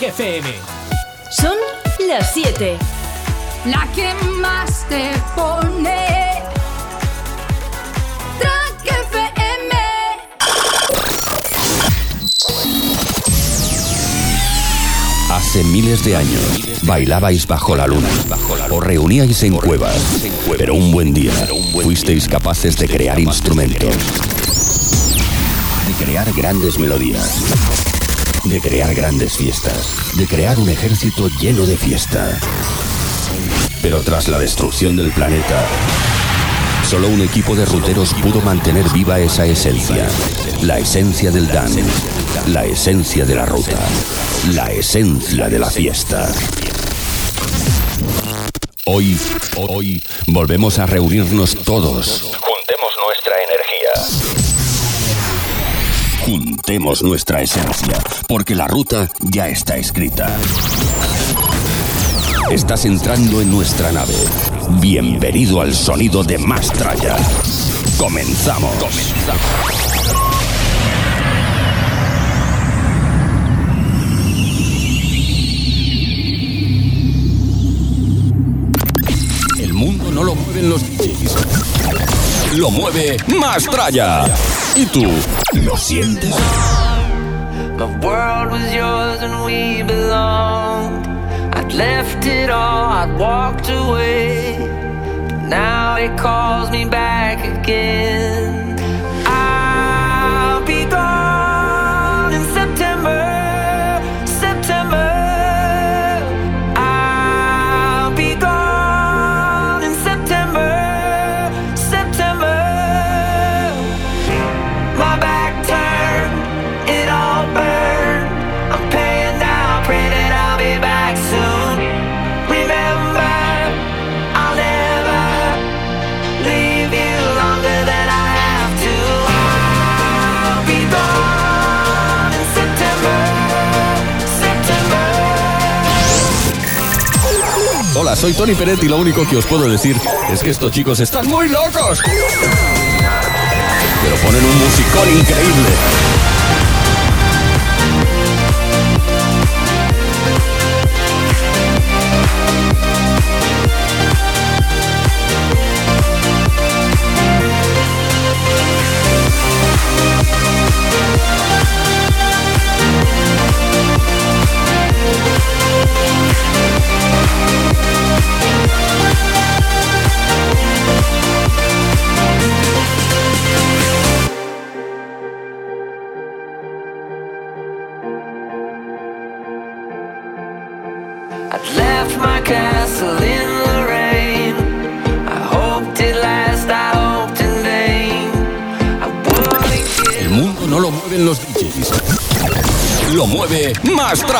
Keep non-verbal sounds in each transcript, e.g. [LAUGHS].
FM. Son las 7. La que más te pone. FM. Hace miles de años bailabais bajo la luna, os reuníais en cuevas, pero un buen día fuisteis capaces de crear instrumentos, de crear grandes melodías, de crear grandes fiestas, de crear un ejército lleno de fiesta. Pero tras la destrucción del planeta, solo un equipo de ruteros pudo mantener viva esa esencia, la esencia del dance, la esencia de la ruta, la esencia de la fiesta. Hoy, hoy, volvemos a reunirnos todos. Juntemos nuestra esencia, porque la ruta ya está escrita. Estás entrando en nuestra nave. Bienvenido al sonido de Mastraya. Comenzamos. Comenzamos. El mundo no lo mueven los DJs. Lo mueve Mastraya. ¿Y tú? ¿Lo sientes? My world was yours and we belonged. I'd left it all, I'd walked away. Now it calls me back again. Soy Tony Peret y lo único que os puedo decir es que estos chicos están muy locos. Pero ponen un musicón increíble.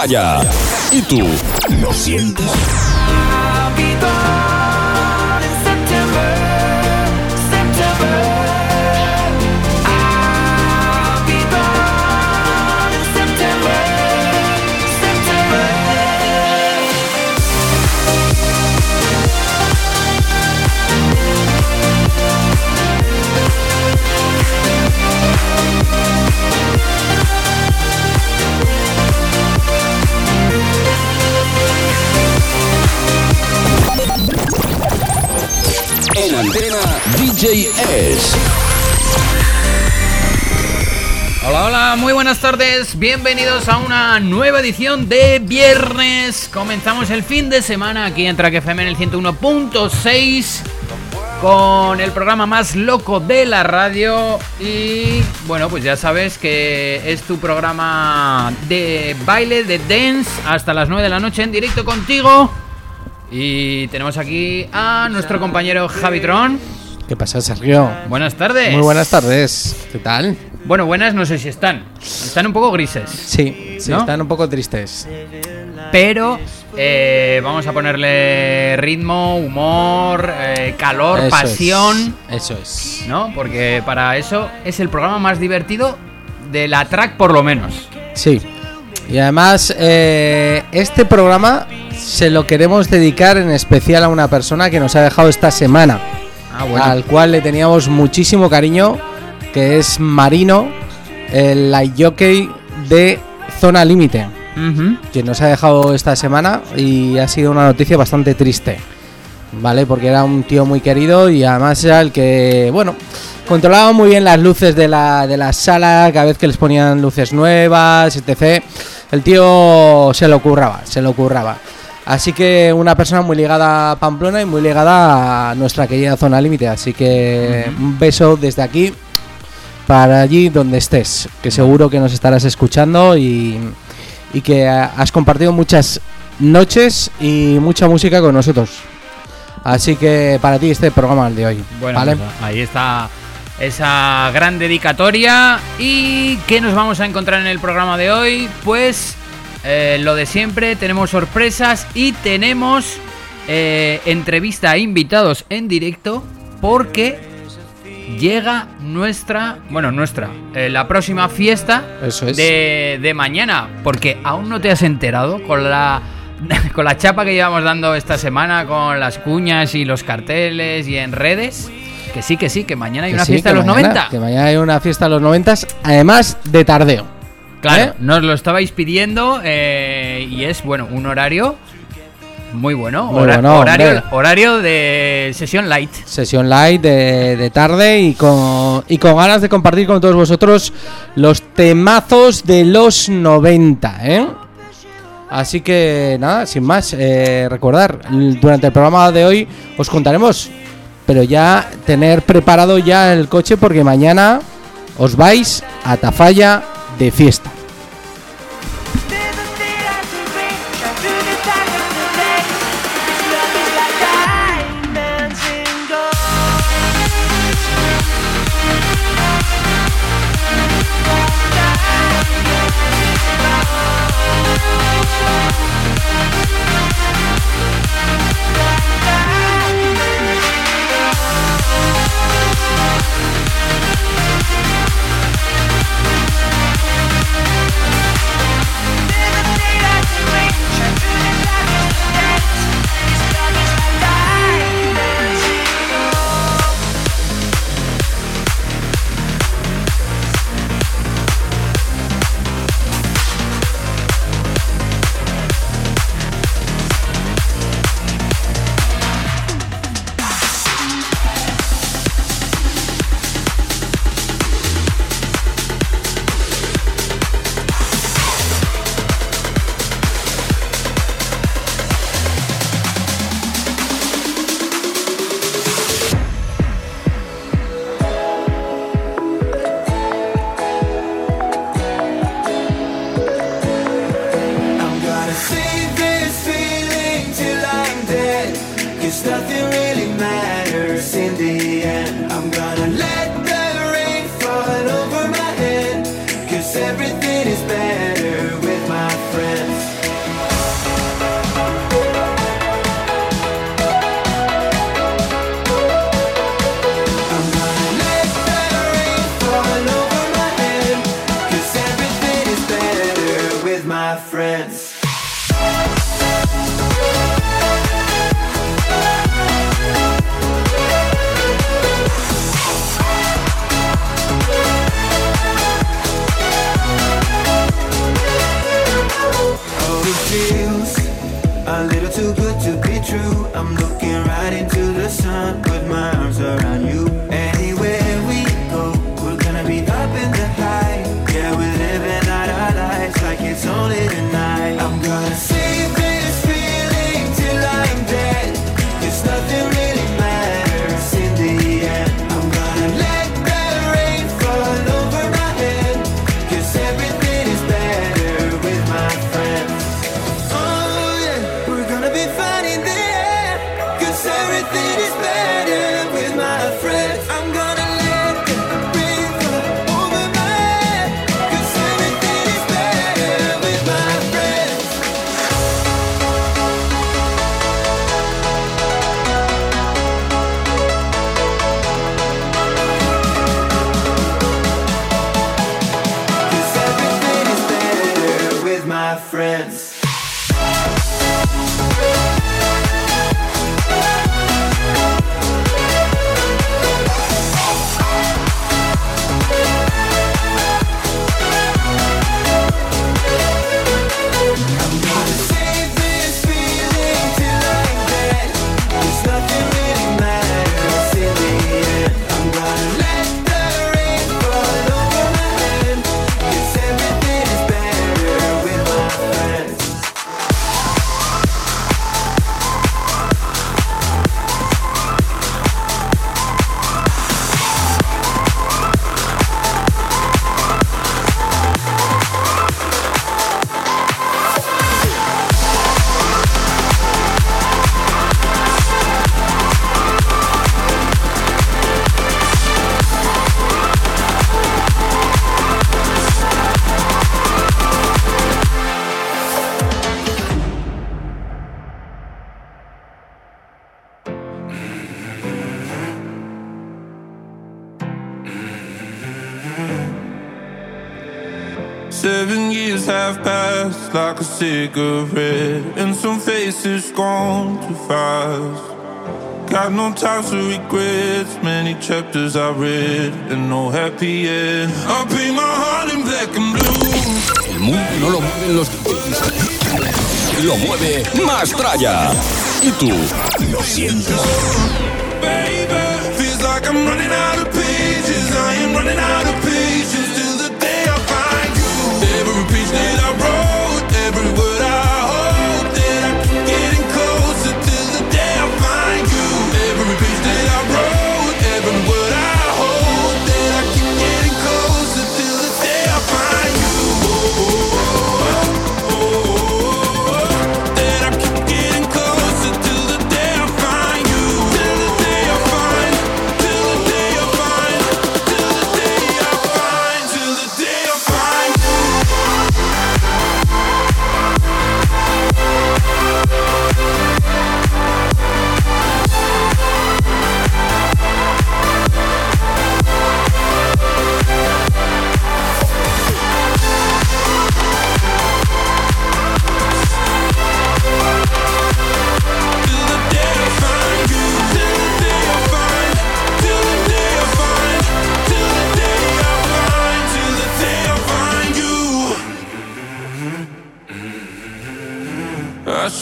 Mastraya. ¿Y tú? ¿Lo sientes? Hola, hola, muy buenas tardes, bienvenidos a una nueva edición de viernes. Comenzamos el fin de semana aquí en Track FM en el 101.6 con el programa más loco de la radio y bueno, pues ya sabes que es tu programa de baile, de dance hasta las 9 de la noche en directo contigo. Y tenemos aquí a nuestro compañero Javitron. ¿Qué pasa, Sergio? Buenas tardes. Muy buenas tardes. ¿Qué tal? Bueno, buenas no sé si están. Están un poco grises. Sí, sí, ¿No? están un poco tristes. Pero eh, vamos a ponerle ritmo, humor, eh, calor, Eso pasión, es, Eso es. ¿no? Porque para eso es el programa más divertido de la track por lo menos. Sí. Y además, eh, este programa se lo queremos dedicar en especial a una persona que nos ha dejado esta semana. Ah, bueno. Al cual le teníamos muchísimo cariño, que es Marino, el light jockey de Zona Límite. Que nos ha dejado esta semana y ha sido una noticia bastante triste. ¿Vale? Porque era un tío muy querido y además era el que, bueno, controlaba muy bien las luces de la, de la sala, cada vez que les ponían luces nuevas, etc. El tío se lo curraba, se lo curraba. Así que una persona muy ligada a Pamplona y muy ligada a nuestra querida zona límite. Así que un beso desde aquí para allí donde estés, que seguro que nos estarás escuchando y, y que has compartido muchas noches y mucha música con nosotros. Así que para ti este programa el de hoy. Bueno, ¿vale? pues, ahí está esa gran dedicatoria. ¿Y qué nos vamos a encontrar en el programa de hoy? Pues eh, lo de siempre, tenemos sorpresas y tenemos eh, entrevista a invitados en directo porque llega nuestra, bueno, nuestra, eh, la próxima fiesta Eso es. de, de mañana, porque aún no te has enterado con la [LAUGHS] con la chapa que llevamos dando esta semana con las cuñas y los carteles y en redes. Que sí, que sí, que mañana hay Que una sí, fiesta de los mañana- 90. Que mañana hay una fiesta de los 90, además de tardeo. Claro, ¿Eh? nos lo estabais pidiendo eh, y es, bueno, un horario muy bueno. Muy hora- bueno, horario, de sesión light. Sesión light de, de tarde y con, y con ganas de compartir con todos vosotros los temazos de los 90, ¿eh? Así que nada, sin más, eh, recordar, durante el programa de hoy os contaremos, pero ya tener preparado ya el coche porque mañana os vais a Tafalla de fiesta. cigarette and some faces gone too fast. Got no time for regrets. Many chapters I read and no happy end. I paint my heart in black and blue. El mundo no lo mueven los DJs. Lo mueve más tralla. Y tú lo sientes. Baby, feels like I'm running out of pages. I am running out of pages.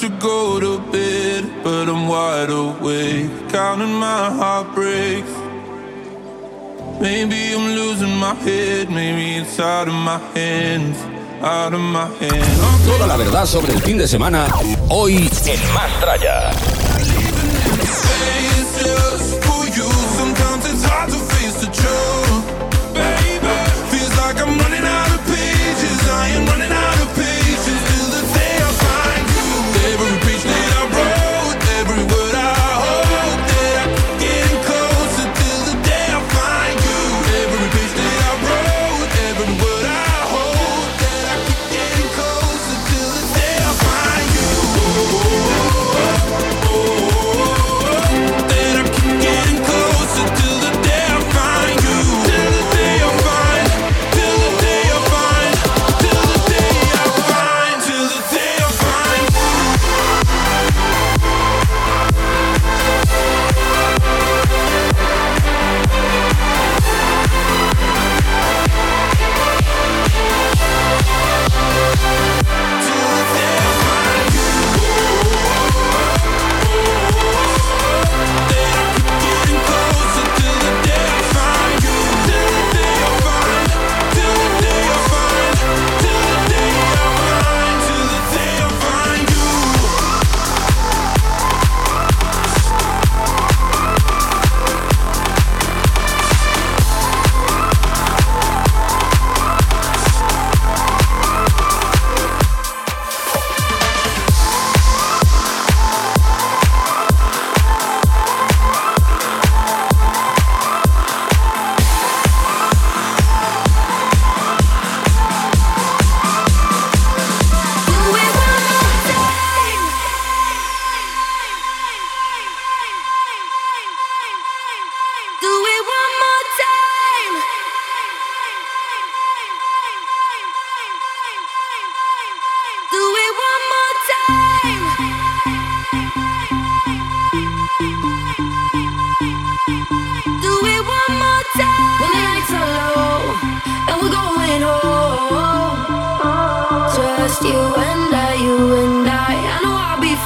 should go to bed, but I'm wide awake, counting my heartbreaks. Maybe I'm losing my head, maybe it's out of my hands. Out of my hands. Toda la verdad sobre el fin de semana, hoy en Más Traya.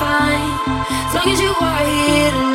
fine. As long as you are here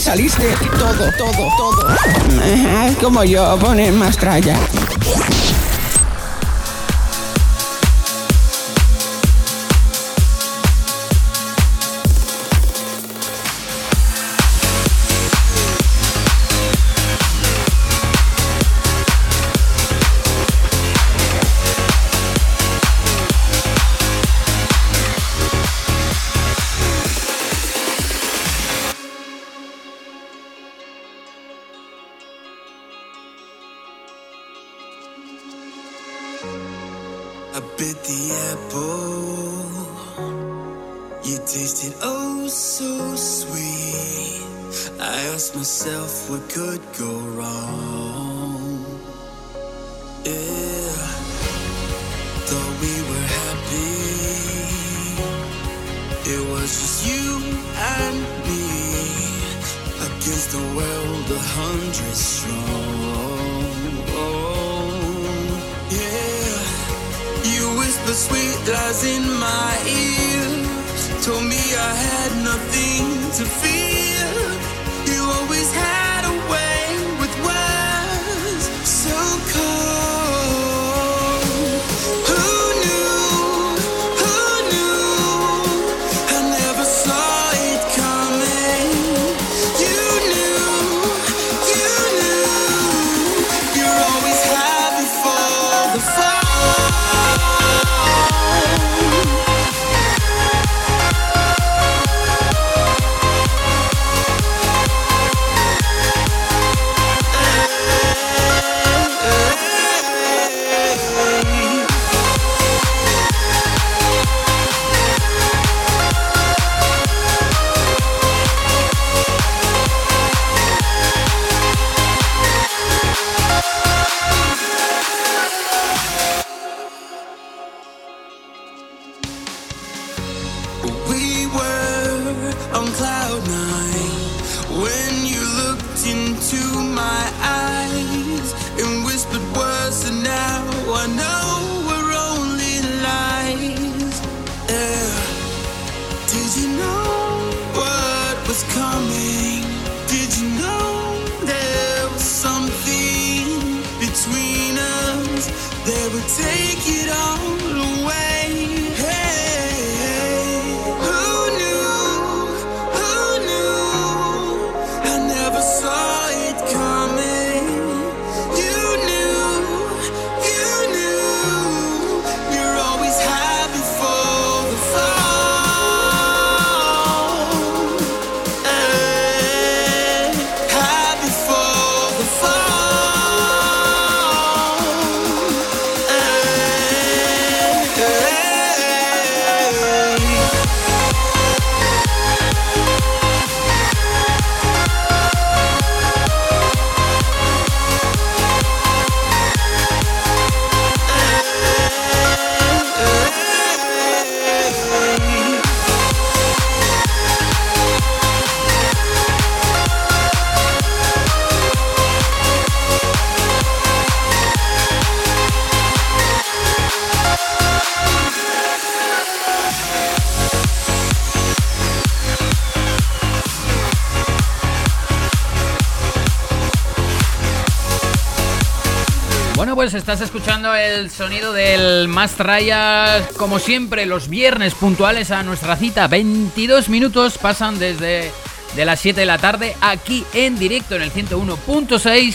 saliste todo, todo, todo. Como yo, poner más tralla. I bit the apple. You tasted oh so sweet. I asked myself what could go wrong. Yeah, thought we were happy. It was just you and me against the world, a hundred strong. Lies in my ears. Told me I had nothing to fear. You always had estás escuchando el sonido del Más Traya, como siempre, los viernes puntuales a nuestra cita. 22 minutos pasan desde de las 7 de la tarde aquí en directo en el 101.6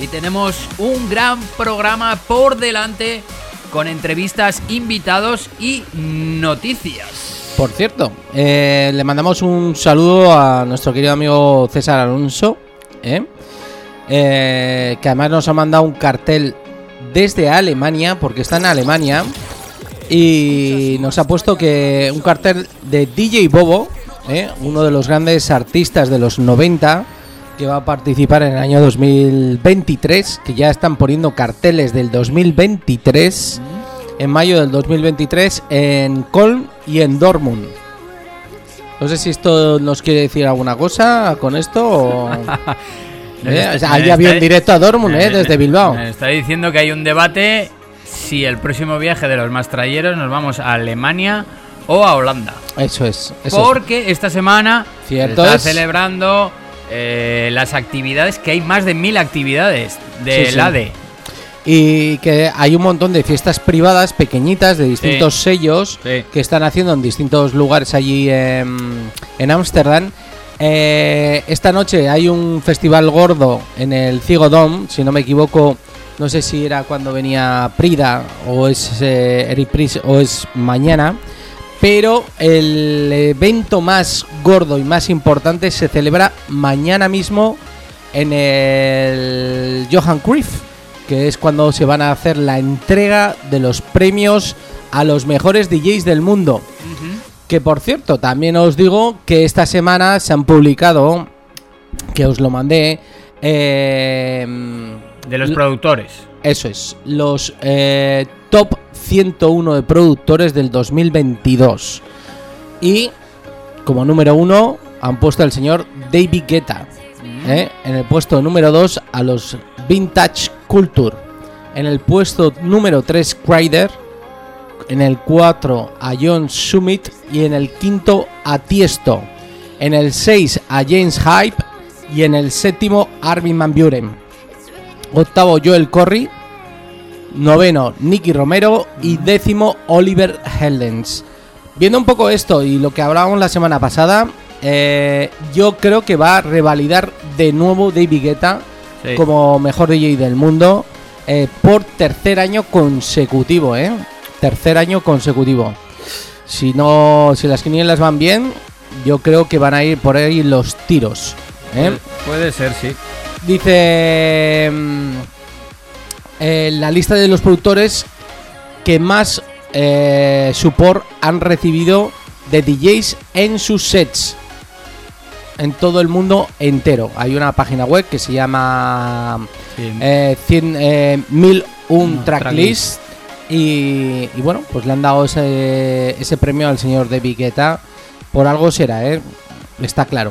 y tenemos un gran programa por delante con entrevistas, invitados y noticias. Por cierto, eh, le mandamos un saludo a nuestro querido amigo César Alonso, ¿eh? Eh, que además nos ha mandado un cartel desde Alemania, porque está en Alemania, y nos ha puesto que un cartel de DJ Bobo, ¿eh? uno de los grandes artistas de los 90, que va a participar en el año 2023, que ya están poniendo carteles del 2023, en mayo del 2023, en Colm y en Dortmund. No sé si esto nos quiere decir alguna cosa con esto o... [LAUGHS] Eh, o sea, hay Me avión está- directo a Dortmund, eh, desde Bilbao. Me está diciendo que hay un debate si el próximo viaje de los mastrayeros nos vamos a Alemania o a Holanda. Eso es. Eso es. Porque esta semana Cierto se está es. celebrando eh, las actividades, que hay más de mil actividades Sí, del sí. ADE. Y que hay un montón de fiestas privadas pequeñitas de distintos sellos Sí. que están haciendo en distintos lugares allí en en Ámsterdam. Eh, esta noche hay un festival gordo en el Cigo Dome, si no me equivoco. No sé si era cuando venía Prida o es eh, o es mañana. Pero el evento más gordo y más importante se celebra mañana mismo en el Johan Cruyff, que es cuando se van a hacer la entrega de los premios a los mejores DJs del mundo. Que por cierto, también os digo que esta semana se han publicado, que os lo mandé, eh, De los productores. eso es, los eh, top 101 de productores del 2022. Y como número uno han puesto al señor David Guetta. ¿eh? En el puesto número 2 a los Vintage Culture. En el puesto número 3 Crider. En el 4 a John Summit. Y en el quinto a Tiesto. En el 6 a James Hype. Y en el séptimo Armin Van Buren. Octavo Joel Corry. Noveno Nicky Romero. Y décimo Oliver Heldens. Viendo un poco esto y lo que hablábamos la semana pasada, eh, yo creo que va a revalidar de nuevo David Guetta Sí. como mejor DJ del mundo eh, por tercer año consecutivo, ¿eh? Tercer año consecutivo. Si no, si las quinielas van bien, yo creo que van a ir por ahí los tiros. ¿eh? Puede ser, sí. Dice mm, eh, la lista de los productores que más eh, support han recibido de DJs en sus sets en todo el mundo entero. Hay una página web que se llama Sí. eh, 100, eh, 1001 No, Tracklist. Y, y bueno, pues le han dado ese, ese premio al señor de Guetta. Por algo será, ¿eh? Está claro.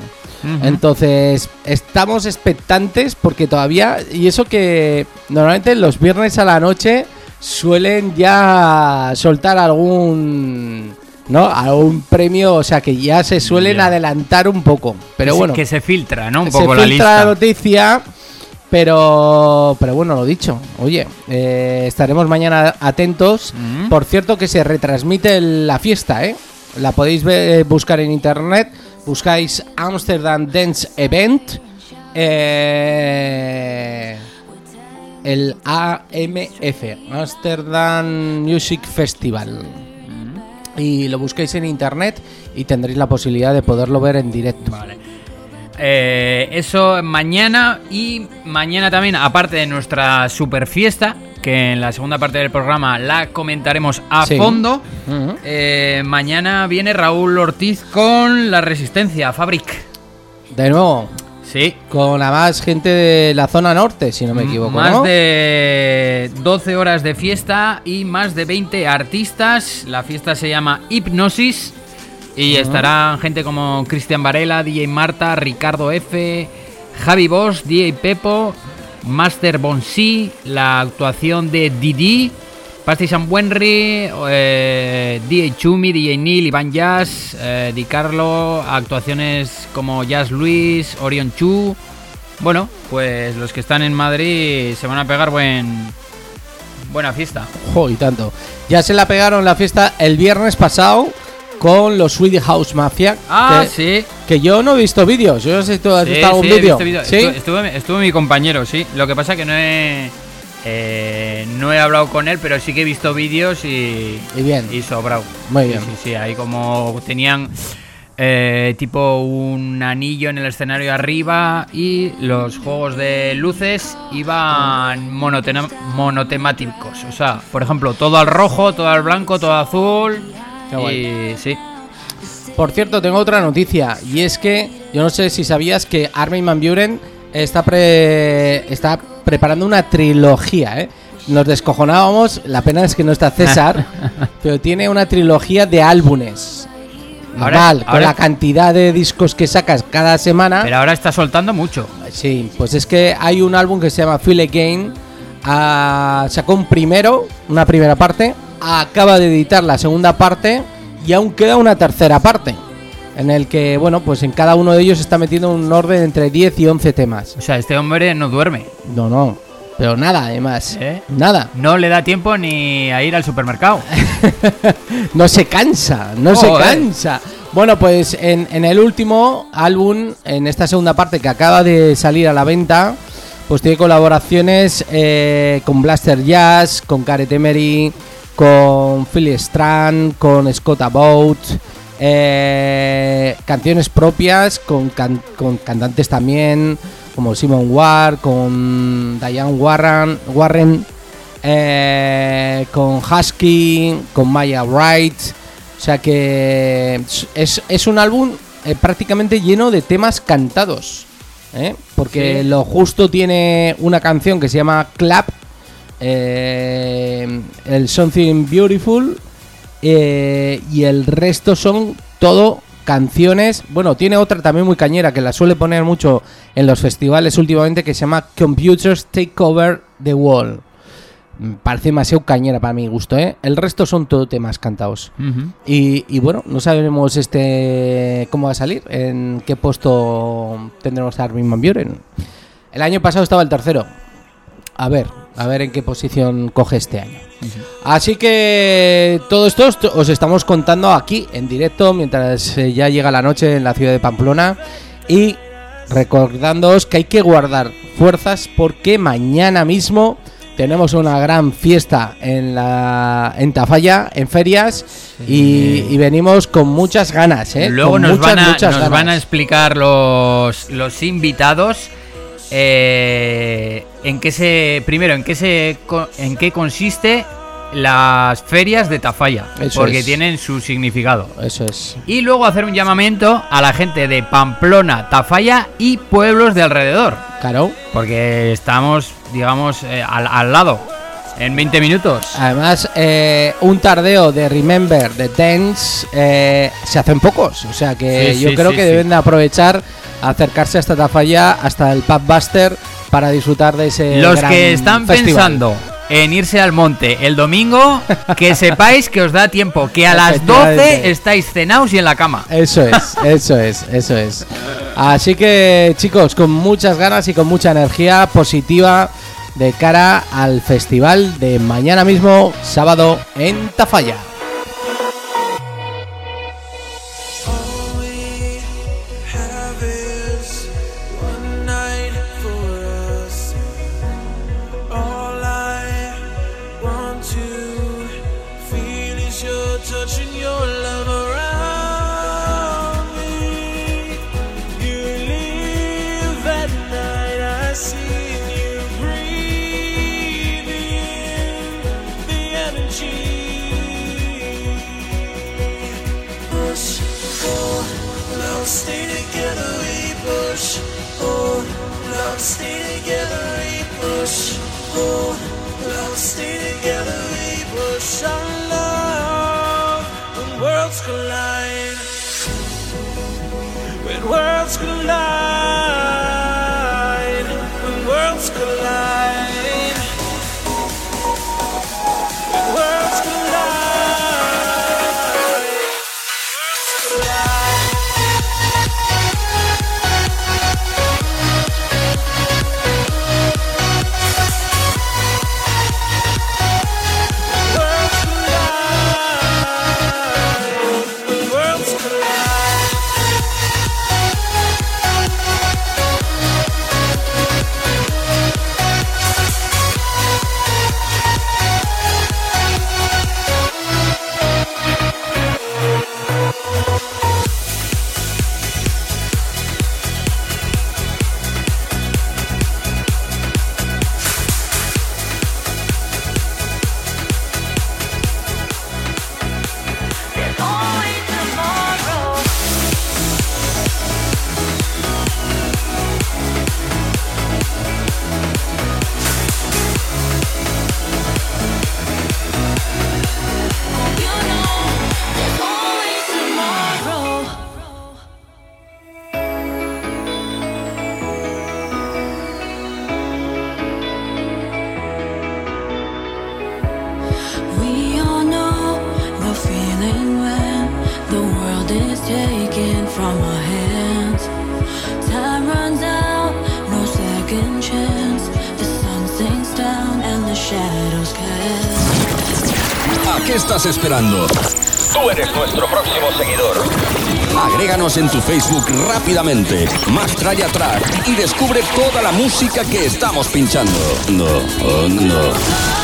Entonces, estamos expectantes porque todavía, y eso que normalmente los viernes a la noche suelen ya soltar algún, ¿no? Algún premio, o sea que ya se suelen adelantar un poco. Pero se- bueno, Que se filtra, ¿no? Un se poco la filtra la noticia, pero, pero bueno, lo dicho. Oye, eh, estaremos mañana atentos. Mm. Por cierto, que se retransmite la fiesta, ¿eh? La podéis ver- buscar en internet. Buscáis Amsterdam Dance Event. eh, el AMF, Amsterdam Music Festival. Y lo busquéis en internet y tendréis la posibilidad de poderlo ver en directo. Vale. Eh, eso mañana y mañana también, aparte de nuestra super fiesta, que en la segunda parte del programa la comentaremos a Sí. fondo. Eh, mañana viene Raúl Ortiz con la Resistencia Fabric. De nuevo, Sí. con la más gente de la zona norte, si no me equivoco. Más ¿no? de 12 horas de fiesta y más de 20 artistas. La fiesta se llama Hipnosis y estarán gente como Cristian Varela, DJ Marta, Ricardo F, Javi Bosch, DJ Pepo, Master Bonsi, la actuación de Didi, Pasti Sambuenri, eh, DJ Chumi, DJ Neil, Iván Jazz, eh, Di Carlo, actuaciones como Jazz Luis, Orion Chu. Bueno, pues los que están en Madrid se van a pegar buen buena fiesta. Jo, y tanto. Ya se la pegaron la fiesta el viernes pasado con los Swedish House Mafia. Ah, que, sí. que yo no he visto vídeos. Yo no sé si tú has Sí, visto algún sí, vídeo. ¿Sí? Estuvo mi compañero, sí. Lo que pasa que no he eh, no he hablado con él, pero sí que he visto vídeos y Y bien. y sobrado. Muy bien. Sí, sí, ahí como tenían eh, tipo un anillo en el escenario arriba y los juegos de luces iban monotemáticos. O sea, por ejemplo, todo al rojo, todo al blanco, todo azul. Y sí. Por cierto, tengo otra noticia. Y es que yo no sé si sabías que Armin Van Buren está, pre- está preparando una trilogía, ¿eh? Nos descojonábamos, la pena es que no está César, [LAUGHS] pero tiene una trilogía de álbumes. Ahora- Normal, con la cantidad de discos que sacas cada semana. Pero ahora está soltando mucho. Sí, pues es que hay un álbum que se llama Feel Again. ah, sacó un primero, una primera parte. Acaba de editar la segunda parte. y aún queda una tercera parte. En el que, bueno, pues en cada uno de ellos está metiendo un orden entre 10 y 11 temas. O sea, este hombre no duerme. No, no. Pero nada, además. ¿Eh? Nada. No le da tiempo ni a ir al supermercado. [LAUGHS] no se cansa, no se cansa. Bueno, pues en, en el último álbum, en esta segunda parte que acaba de salir a la venta, pues tiene colaboraciones eh, con Blaster Jazz, con Gareth Emery, con Phil Strand, con Scott Abbott, eh, canciones propias con, can- con cantantes también, como Simon Ward, con Diane Warren, Warren eh, con Husky, con Maya Wright. O sea que es, es un álbum eh, prácticamente lleno de temas cantados. Porque Sí. lo justo tiene una canción que se llama Clap, eh, el Something Beautiful, eh, y el resto son todo canciones. Bueno, tiene otra también muy cañera que la suele poner mucho en los festivales últimamente que se llama Computers Take Over the Wall. Mm, Parece demasiado cañera para mi gusto, ¿eh? El resto son todo temas cantados. Y bueno, no sabemos este cómo va a salir, en qué puesto tendremos a Armin Van Buren. El año pasado estaba el tercero. A ver, a ver en qué posición coge este año. Así que todo esto os- os estamos contando aquí en directo mientras eh, ya llega la noche en la ciudad de Pamplona y recordándoos que hay que guardar fuerzas porque mañana mismo tenemos una gran fiesta en la en Tafalla, en ferias y, y venimos con muchas ganas, ¿eh? Luego Con nos, muchas, van, a, muchas nos ganas. van a explicar los, los invitados eh, en qué se primero en qué se en qué consiste las ferias de Tafalla Eso porque es. tienen su significado Eso es. y luego hacer un llamamiento a la gente de Pamplona, Tafalla y pueblos de alrededor Claro. porque estamos digamos eh, al, al lado en 20 minutos Además, eh, un tardeo de Remember, de Dance, eh, se hacen pocos. O sea que Sí, yo sí, creo sí, que deben de aprovechar, acercarse hasta Tafalla, hasta el Pub Buster, para disfrutar de ese. Los gran que están festival. pensando en irse al monte el domingo, que [LAUGHS] sepáis que os da tiempo, que a las 12 Efectivamente. estáis cenados y en la cama. Eso es, [LAUGHS] eso es, eso es. Así que chicos, con muchas ganas y con mucha energía positiva de cara al festival de mañana mismo, sábado, en Tafalla. Música que estamos pinchando. No, oh, no.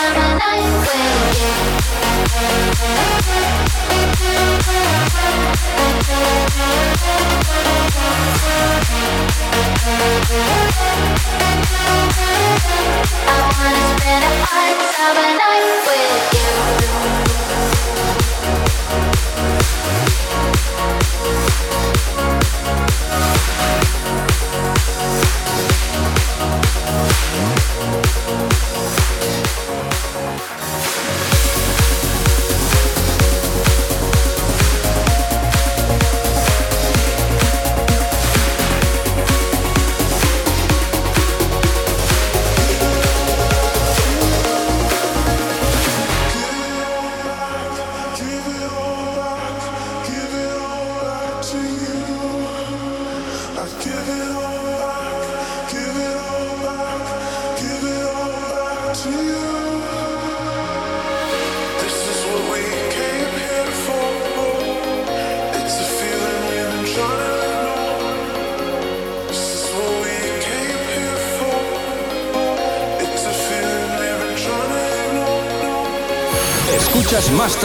I wanna spend a hot summer night with you.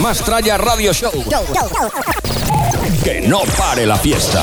Más Tralla Radio Show. Que no pare la fiesta.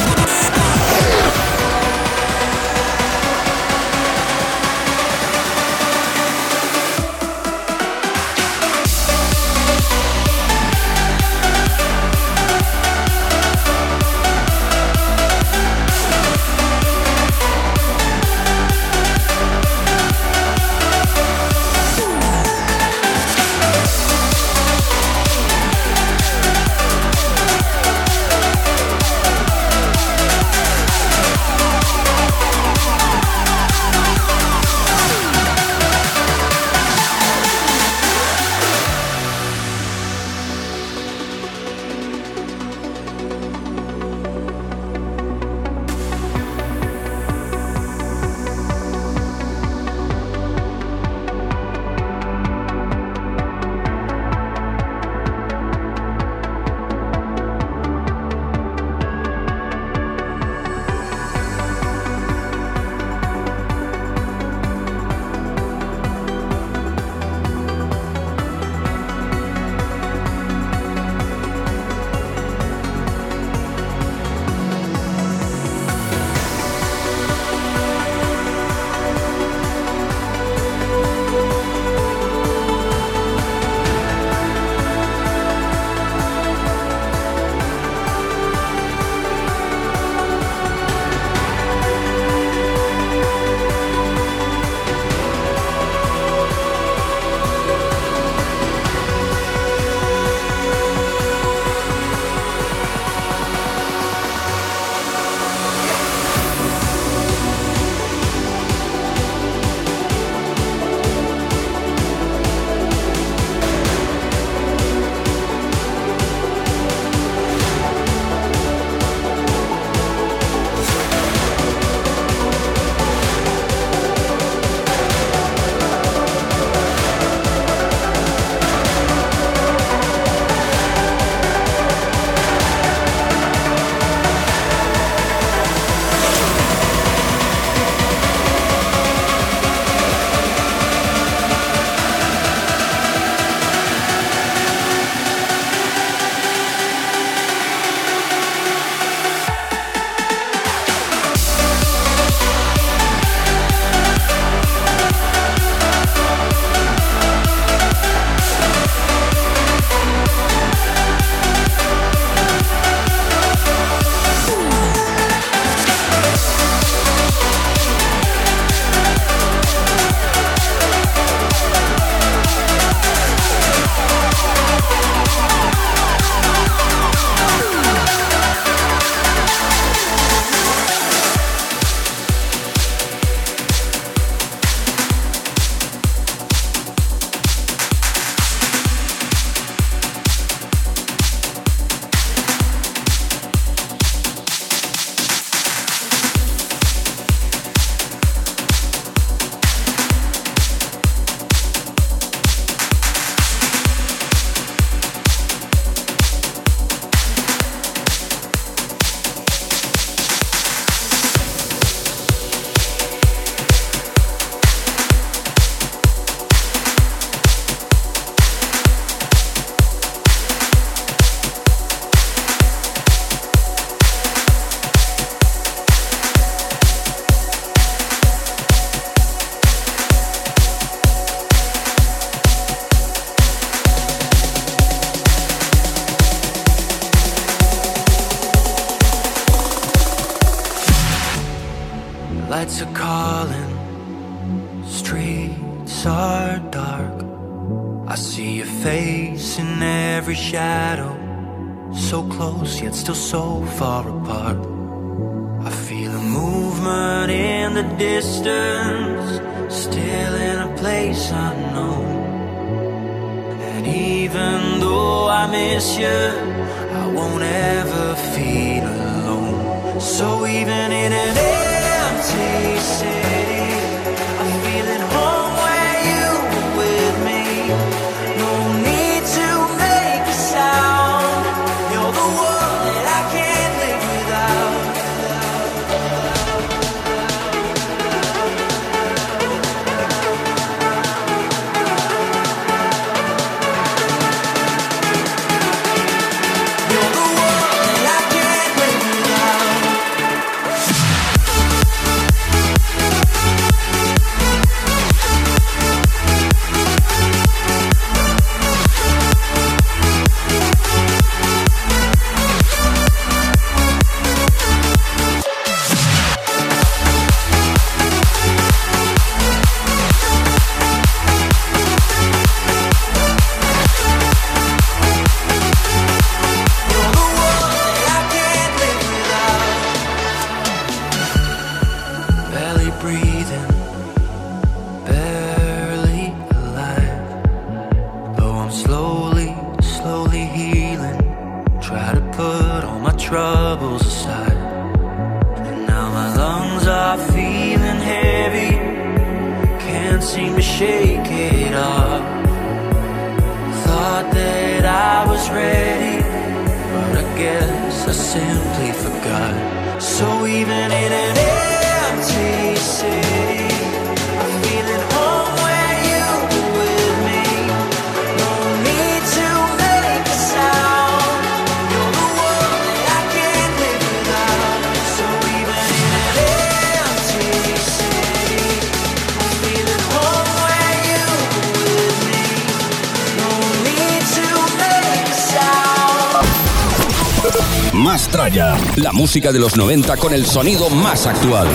Música de los 90 con el sonido más actual.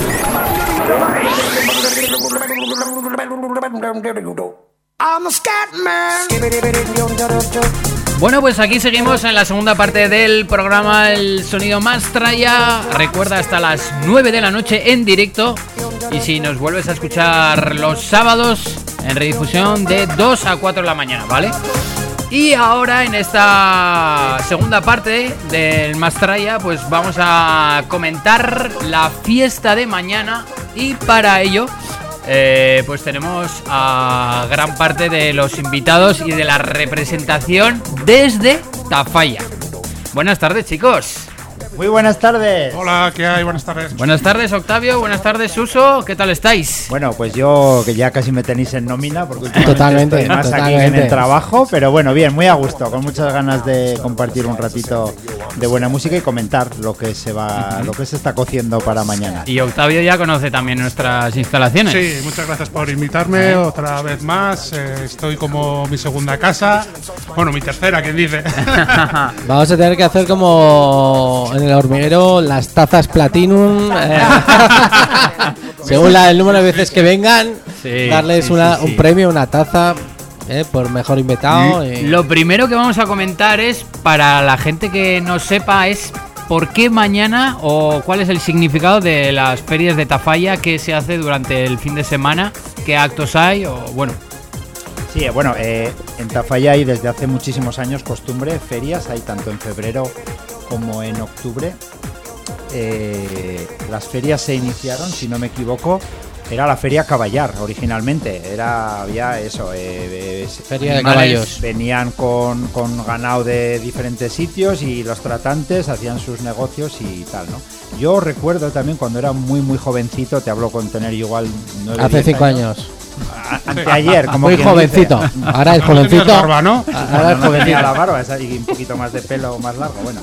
I'm a scat man. Bueno, pues aquí seguimos en la segunda parte del programa El Sonido Más Traya. Recuerda hasta las 9 de la noche en directo. Y si nos vuelves a escuchar los sábados en redifusión de 2 a 4 de la mañana, ¿vale? Y ahora en esta segunda parte del Mastraya, pues vamos a comentar la fiesta de mañana. Y para ello, eh, pues tenemos a gran parte de los invitados y de la representación desde Tafalla. Buenas tardes, chicos. Muy buenas tardes. Hola, ¿qué hay? Buenas tardes. Buenas tardes, Octavio. Buenas tardes, Suso. ¿Qué tal estáis? Bueno, pues yo que ya casi me tenéis en nómina porque Totalmente, estoy más aquí en totalmente. el trabajo, pero bueno, bien, muy a gusto, con muchas ganas de compartir un ratito de buena música y comentar lo que se va, lo que se está cociendo para mañana. Y Octavio ya conoce también nuestras instalaciones. Sí, muchas gracias por invitarme otra vez más. Eh, estoy como mi segunda casa. Bueno, mi tercera, quien dice. [LAUGHS] Vamos a tener que hacer como en el hormiguero las tazas Platinum. eh, según la- el número de veces que vengan, Sí, darles sí, una, sí, sí. un premio, una taza eh, por mejor invitado. y- Lo primero que vamos a comentar es, para la gente que no sepa, es por qué mañana o cuál es el significado de las ferias de Tafalla que se hace durante el fin de semana, qué actos hay o bueno. Sí, bueno, eh, en Tafalla hay desde hace muchísimos años costumbre, ferias, hay tanto en febrero como en octubre. Eh, las ferias se iniciaron, si no me equivoco, era la feria Caballar originalmente. Era, había eso, eh, eh, Feria de caballos. Venían con, con ganado de diferentes sitios y los tratantes hacían sus negocios y tal, ¿no? Yo recuerdo también cuando era muy, muy jovencito, te hablo con tener igual hace cinco años. [LAUGHS] Anteayer, como Muy jovencito. dice. Ahora es jovencito. barba, ¿no? Ahora es tenía la jovencito. barba y un poquito más de pelo más largo. Bueno,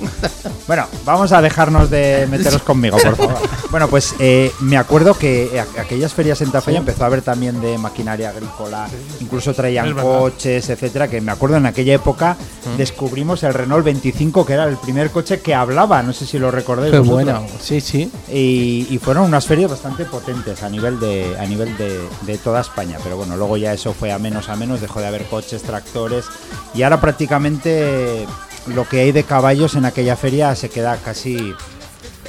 bueno vamos a dejarnos de meteros conmigo, por favor. Bueno, pues eh, me acuerdo que a- aquellas ferias en Tafalla empezó a haber también de maquinaria agrícola, incluso traían coches, etcétera. Que me acuerdo en aquella época descubrimos el Renault 25, que era el primer coche que hablaba. No sé si lo recordáis. Qué bueno. Sí, sí. Y, y fueron unas ferias bastante potentes a nivel de a nivel de, de toda España pero bueno luego ya eso fue a menos a menos dejó de haber coches tractores y ahora prácticamente lo que hay de caballos en aquella feria se queda casi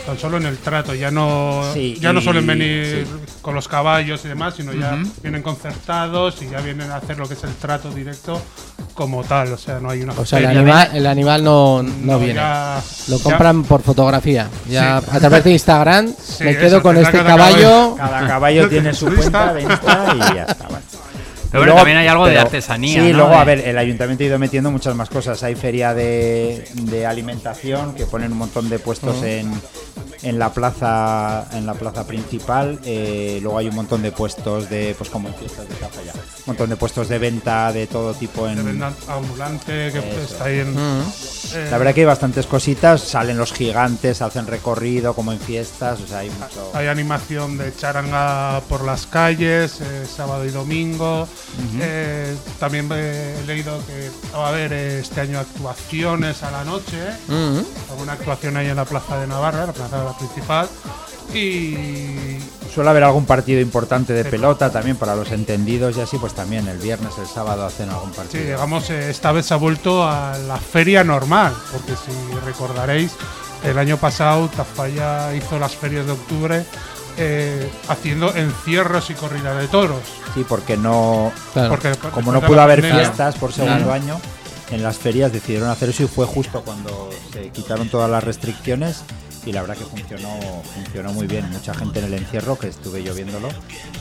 Tan solo en el trato, ya no, Sí, ya no suelen venir sí. con los caballos y demás, sino ya vienen concertados y ya vienen a hacer lo que es el trato directo como tal. O sea, no hay una O sea, el animal, el animal no, no, No, viene. ya- Lo ya- compran por fotografía. Ya Sí. a través de Instagram [LAUGHS] Sí, me eso, quedo con este cada caballo. cada caballo tiene su cuenta de Insta y ya está. Pero Y bueno, también hay algo de artesanía, Sí, ¿no? luego, a ver, el ayuntamiento ha ido metiendo muchas más cosas. Hay feria de, de alimentación que ponen un montón de puestos en, en la plaza en la plaza principal. Eh, luego hay un montón de puestos de, pues como en fiestas de Tafalla. Un montón de puestos de venta de todo tipo en. de venta ambulante que Eso. está ahí en. Mm. eh, La verdad que hay bastantes cositas. Salen los gigantes, hacen recorrido como en fiestas. O sea, hay mucho. Hay animación de charanga por las calles, eh, sábado y domingo. Eh, también he leído que va a haber este año actuaciones a la noche. Mm. Alguna actuación ahí en la Plaza de Navarra, la plaza principal. Y Suele haber algún partido importante de pelota también para los entendidos y así, pues también el viernes, el sábado hacen algún sí, partido. digamos, eh, esta vez se ha vuelto a la feria normal, porque si recordaréis, el año pasado Tafalla hizo las ferias de octubre eh, haciendo encierros y corridas de toros. Sí, porque no, Claro. Porque como no pudo haber pandemia- fiestas por segundo Claro. año, en las ferias decidieron hacer eso y fue justo cuando se quitaron todas las restricciones y la verdad que funcionó, funcionó muy bien. Mucha gente en el encierro, que estuve yo viéndolo.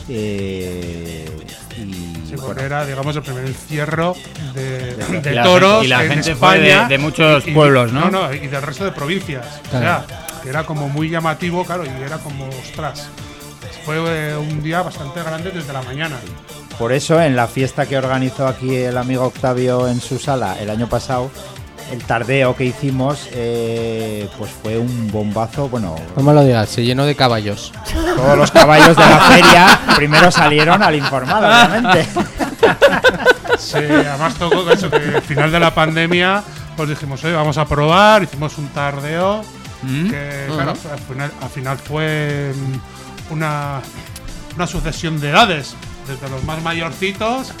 eh, y Sí, bueno, era, digamos, el primer encierro de, De- de y la toros gente- y la en gente fue de- España. de muchos pueblos, ¿no? No, no, y del resto de provincias. Claro. O sea, que era como muy llamativo, claro, y era como, ostras, fue eh, un día bastante grande desde la mañana. Por eso, en la fiesta que organizó aquí el amigo Octavio en su sala el año pasado, el tardeo que hicimos, eh, pues fue un bombazo. Bueno, No me lo digas, se llenó de caballos. todos los caballos de la feria primero salieron al informal, obviamente. [LAUGHS] Sí, además tocó eso, que al final de la pandemia, pues dijimos, oye, vamos a probar, hicimos un tardeo, Mm. que claro, al, final, al final fue mm, una, una sucesión de edades, desde los más mayorcitos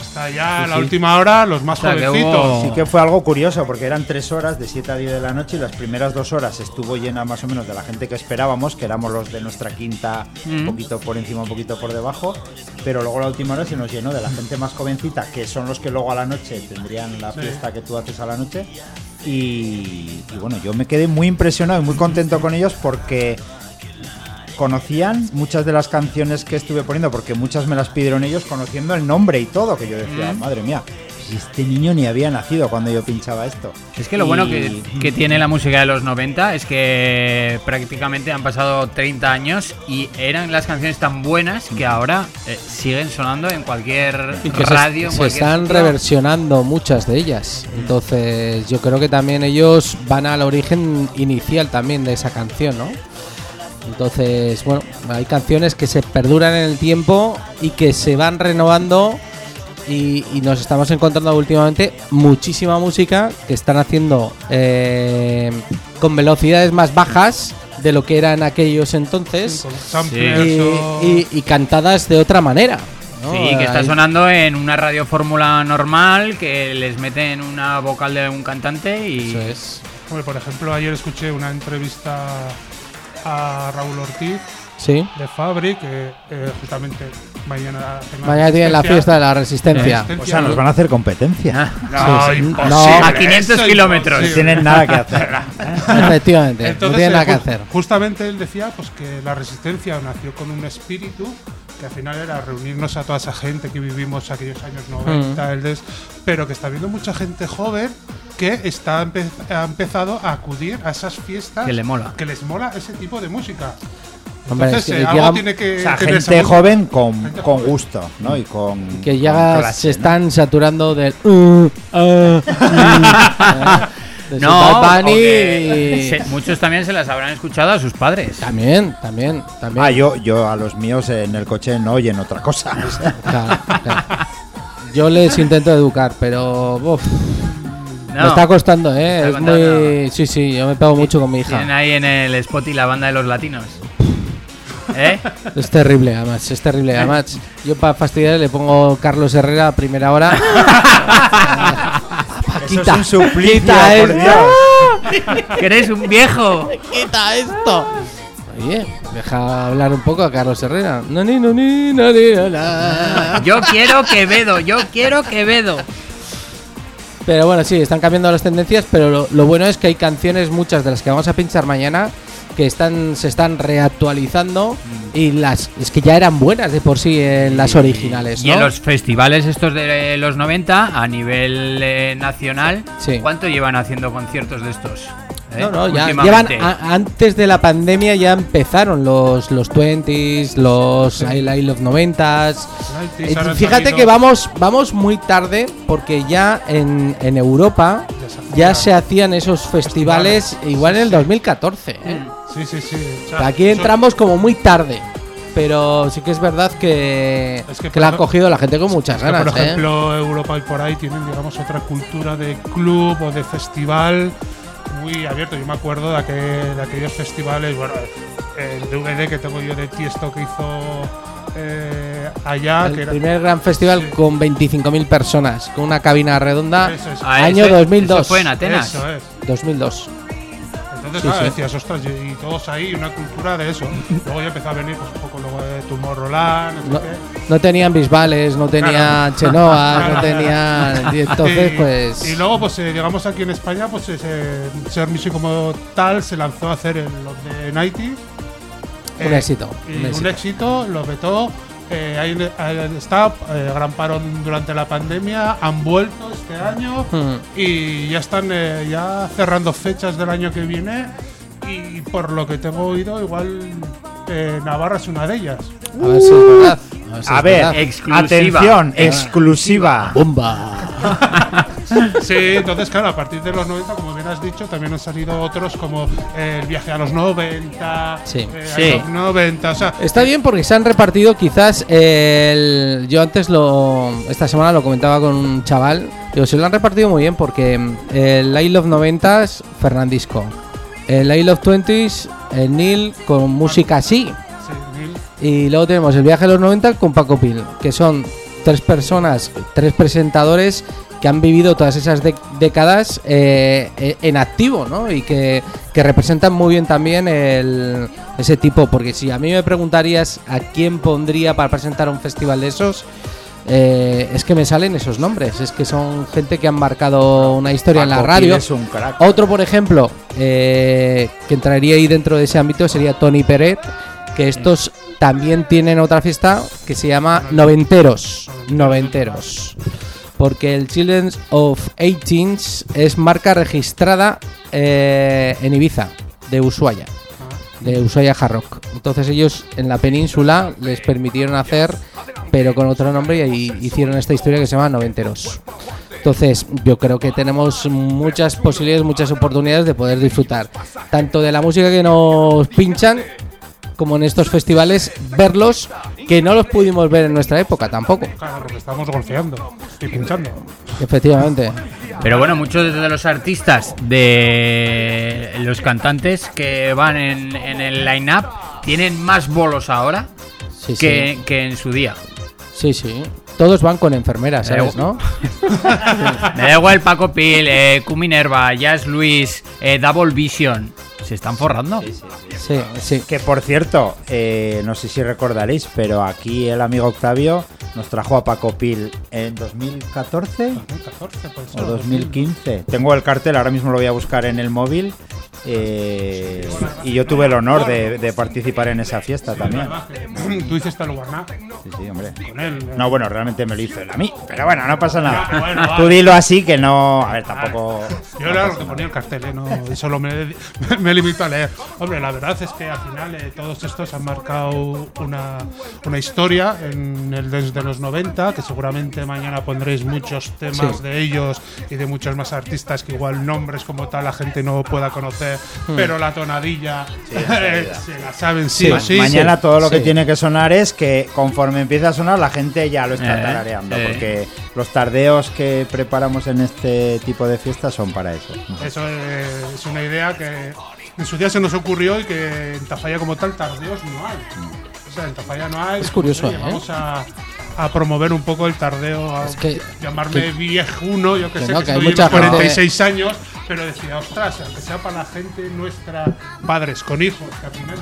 hasta ya Sí, la sí. última hora los más O sea, que jovencitos. hubo- Sí que fue algo curioso porque eran tres horas de 7 a 10 de la noche y las primeras dos horas estuvo llena más o menos de la gente que esperábamos, que éramos los de nuestra quinta, un Mm. poquito por encima, un poquito por debajo, pero luego la última hora se nos llenó de la gente más jovencita, que son los que luego a la noche tendrían la Sí. fiesta que tú haces a la noche. Y, y bueno, yo me quedé muy impresionado y muy contento con ellos porque conocían muchas de las canciones que estuve poniendo, porque muchas me las pidieron ellos conociendo el nombre y todo, que yo decía, Mm. madre mía, si este niño ni había nacido cuando yo pinchaba esto. Es que lo bueno que, [LAUGHS] tiene la música de los 90 es que prácticamente han pasado 30 años y eran las canciones tan buenas que ahora eh, siguen sonando en cualquier Y que se- radio. se, cualquier están sitio. reversionando muchas de ellas. Entonces, yo creo que también ellos van al origen inicial también de esa canción, ¿no? Entonces, bueno, hay canciones que se perduran en el tiempo y que se van renovando y, y nos estamos encontrando últimamente muchísima música que están haciendo eh, con velocidades más bajas de lo que eran aquellos entonces Con samplers y, y- y cantadas de otra manera. ¿no? Sí, que está sonando en una radio fórmula normal, que les meten una vocal de un cantante y. Eso es. Hombre, por ejemplo, ayer escuché una entrevista a Raúl Ortiz Sí. de Fabri, que eh, justamente mañana Mañana tienen la fiesta de la resistencia. O sea, nos van a hacer competencia. No, Sí, sí. imposible, No. A 500 eso kilómetros. No tienen nada que hacer. [LAUGHS] Efectivamente, no Entonces, tiene nada eh, que hacer. Justamente él decía pues que la resistencia nació con un espíritu que al final era reunirnos a toda esa gente que vivimos aquellos años 90, Mm. el des- pero que está habiendo mucha gente joven que está empe- ha empezado a acudir a esas fiestas Que le mola. que les mola ese tipo de música. Hombre, Entonces, es que algo llega- tiene que O sea, tener esa gente joven con, Gente con joven. gusto, ¿no? Y con. Que con ya clase, se ¿no? están saturando del. uh, uh, uh, de No, se- muchos también se las habrán escuchado a sus padres. También, también, también. Ah, yo, yo a los míos en el coche no oyen otra cosa. o [LAUGHS] sea. Claro, claro. Yo les intento educar, pero uf, No, me está costando, ¿eh? Está Es costando. muy. Sí, sí, yo me pego mucho con mi hija. Tienen ahí en el spot y la banda de los latinos. ¿Eh? Es terrible, además, es terrible. Además, yo para fastidiar le pongo Carlos Herrera a primera hora. [LAUGHS] Eso es un suplicio, quita por esto. Dios. que eres un viejo. ¡Quita esto! Oye, deja hablar un poco a Carlos Herrera. No, ni, no, ni, no, ni, no. Yo quiero Quevedo, yo quiero Quevedo. Pero bueno, sí, están cambiando las tendencias, pero lo, lo bueno es que hay canciones, muchas de las que vamos a pinchar mañana, que están se están reactualizando y las es que ya eran buenas de por sí en las originales, Y ¿no? en los festivales estos de los 90, a nivel eh, nacional, Sí. ¿cuánto llevan haciendo conciertos de estos? ¿Eh? No, no, ya llevan a- antes de la pandemia ya empezaron los los 20s, los I, I Love 90s. 90s, Eh, Fíjate que vamos vamos muy tarde porque ya en, en Europa Ya se hacían esos festivales igual en el 2014. ¿eh? Sí, sí, sí. O sea, Aquí entramos como muy tarde. Pero sí que es verdad que, Es que, la ha cogido la gente con muchas Es que, ganas. por ¿eh? ejemplo, Europa y por ahí tienen, digamos, otra cultura de club o de festival muy abierto. Yo me acuerdo de, aquel- de aquellos festivales, bueno, el DVD que tengo yo de Tiesto que hizo eh, allá, El que era primer gran festival Sí. con 25.000 personas, con una cabina redonda, Eso. Ah, año eso- 2002. eso fue en Atenas. Eso es. 2002. Entonces, Sí, claro, sí. decías, ostras, y todos ahí, una cultura de eso. Luego ya empezó a venir pues, un poco luego de Tomorrowland, no No, no tenían bisbales, no tenían [LAUGHS] Claro. chenoa, no tenían. Y entonces, Y- pues. Y luego, pues eh, llegamos aquí en España, pues ese Ser Music como tal se lanzó a hacer el, los de 90 Un éxito, Y un un éxito. éxito, lo vetó. Eh, ahí, ahí está, eh, gran parón durante la pandemia, han vuelto este año Hmm. y ya están eh, ya cerrando fechas del año que viene y por lo que tengo oído igual eh, Navarra es una de ellas. A ver si es verdad. A ver, A es. Exclusiva. atención, exclusiva. ¡Bomba! [LAUGHS] Sí, entonces claro, a partir de los 90, como bien has dicho, también han salido otros como eh, el viaje a los 90, Sí. eh, Sí. a los 90, o sea, Está bien porque se han repartido quizás el... Yo antes lo... Esta semana lo comentaba con un chaval. Digo, se lo han repartido muy bien porque mm, el I Love 90s, Fernandisco. El I Love 20s, el Neil con música así. Y luego tenemos el viaje a los 90 con Paco Pil, que son tres personas, tres presentadores que han vivido todas esas décadas eh, eh, en activo, ¿no? Y que, que representan muy bien también el- ese tipo, porque si a mí me preguntarías a quién pondría para presentar un festival de esos, eh, es que me salen esos nombres, es que son gente que han marcado una historia en la radio. Un. Otro, por ejemplo, eh, que entraría ahí dentro de ese ámbito sería Tony Peret, que estos también tienen otra fiesta que se llama Noventeros. Noventeros. Porque el Children's of 18 es marca registrada eh, en Ibiza, de Ushuaia, de Ushuaia Hard Rock. Entonces ellos en la península les permitieron hacer, pero con otro nombre, y hicieron esta historia que se llama Noventeros. Entonces, yo creo que tenemos muchas posibilidades, muchas oportunidades de poder disfrutar tanto de la música que nos pinchan como en estos festivales verlos que no los pudimos ver en nuestra época tampoco. claro, porque estamos golfeando y pinchando. Efectivamente. Pero bueno, muchos de los artistas de los cantantes que van en, en el line-up tienen más bolos ahora Sí, que, que en su día. sí. Sí. Todos van con enfermeras, ¿sabes, no? [LAUGHS] Me da igual Paco Pil, eh, Q Minerva, Jazz Luis, eh, Double Vision. Se están forrando. Sí, sí. Que por cierto, eh, no sé si recordaréis, pero aquí el amigo Octavio nos trajo a Paco Pil en 2014 2014, pues, o 2015. Tengo el cartel, ahora mismo lo voy a buscar en el móvil. eh, y yo tuve el honor de, de participar en esa fiesta también. Tú hiciste el Guarná Sí, sí, hombre. ¿eh? No, bueno, realmente me lo hizo él a mí. Pero bueno, no pasa nada. Tú dilo así que no. A ver, tampoco. Yo era lo que ponía el cartel, ¿eh? no, solo me, [LAUGHS] me limito a leer. Hombre, la verdad es que al final eh, todos estos han marcado una, una historia en el desde los 90, que seguramente mañana pondréis muchos temas Sí. de ellos y de muchos más artistas que igual nombres como tal la gente no pueda conocer, pero la tonadilla eh, [LAUGHS] se la saben sí, Sí. o sí. Mañana todo lo que sí. tiene que sonar es que conforme empiece a sonar la gente ya lo está Eh, tarareando. eh. Porque los tardeos que preparamos en este tipo de fiestas son para eso. Eso es una idea que en su día se nos ocurrió y que en Tafalla como tal tardeos no hay. O sea, en Tafalla no hay. Es curioso, Oye, ¿eh? Vamos a, a promover un poco el tardeo, a Es que- llamarme que- viejuno, yo que, que sé, no, que, hay estoy en mucha los gente- 46 años, pero decía, ostras, aunque sea para la gente nuestra, padres con hijos, que al final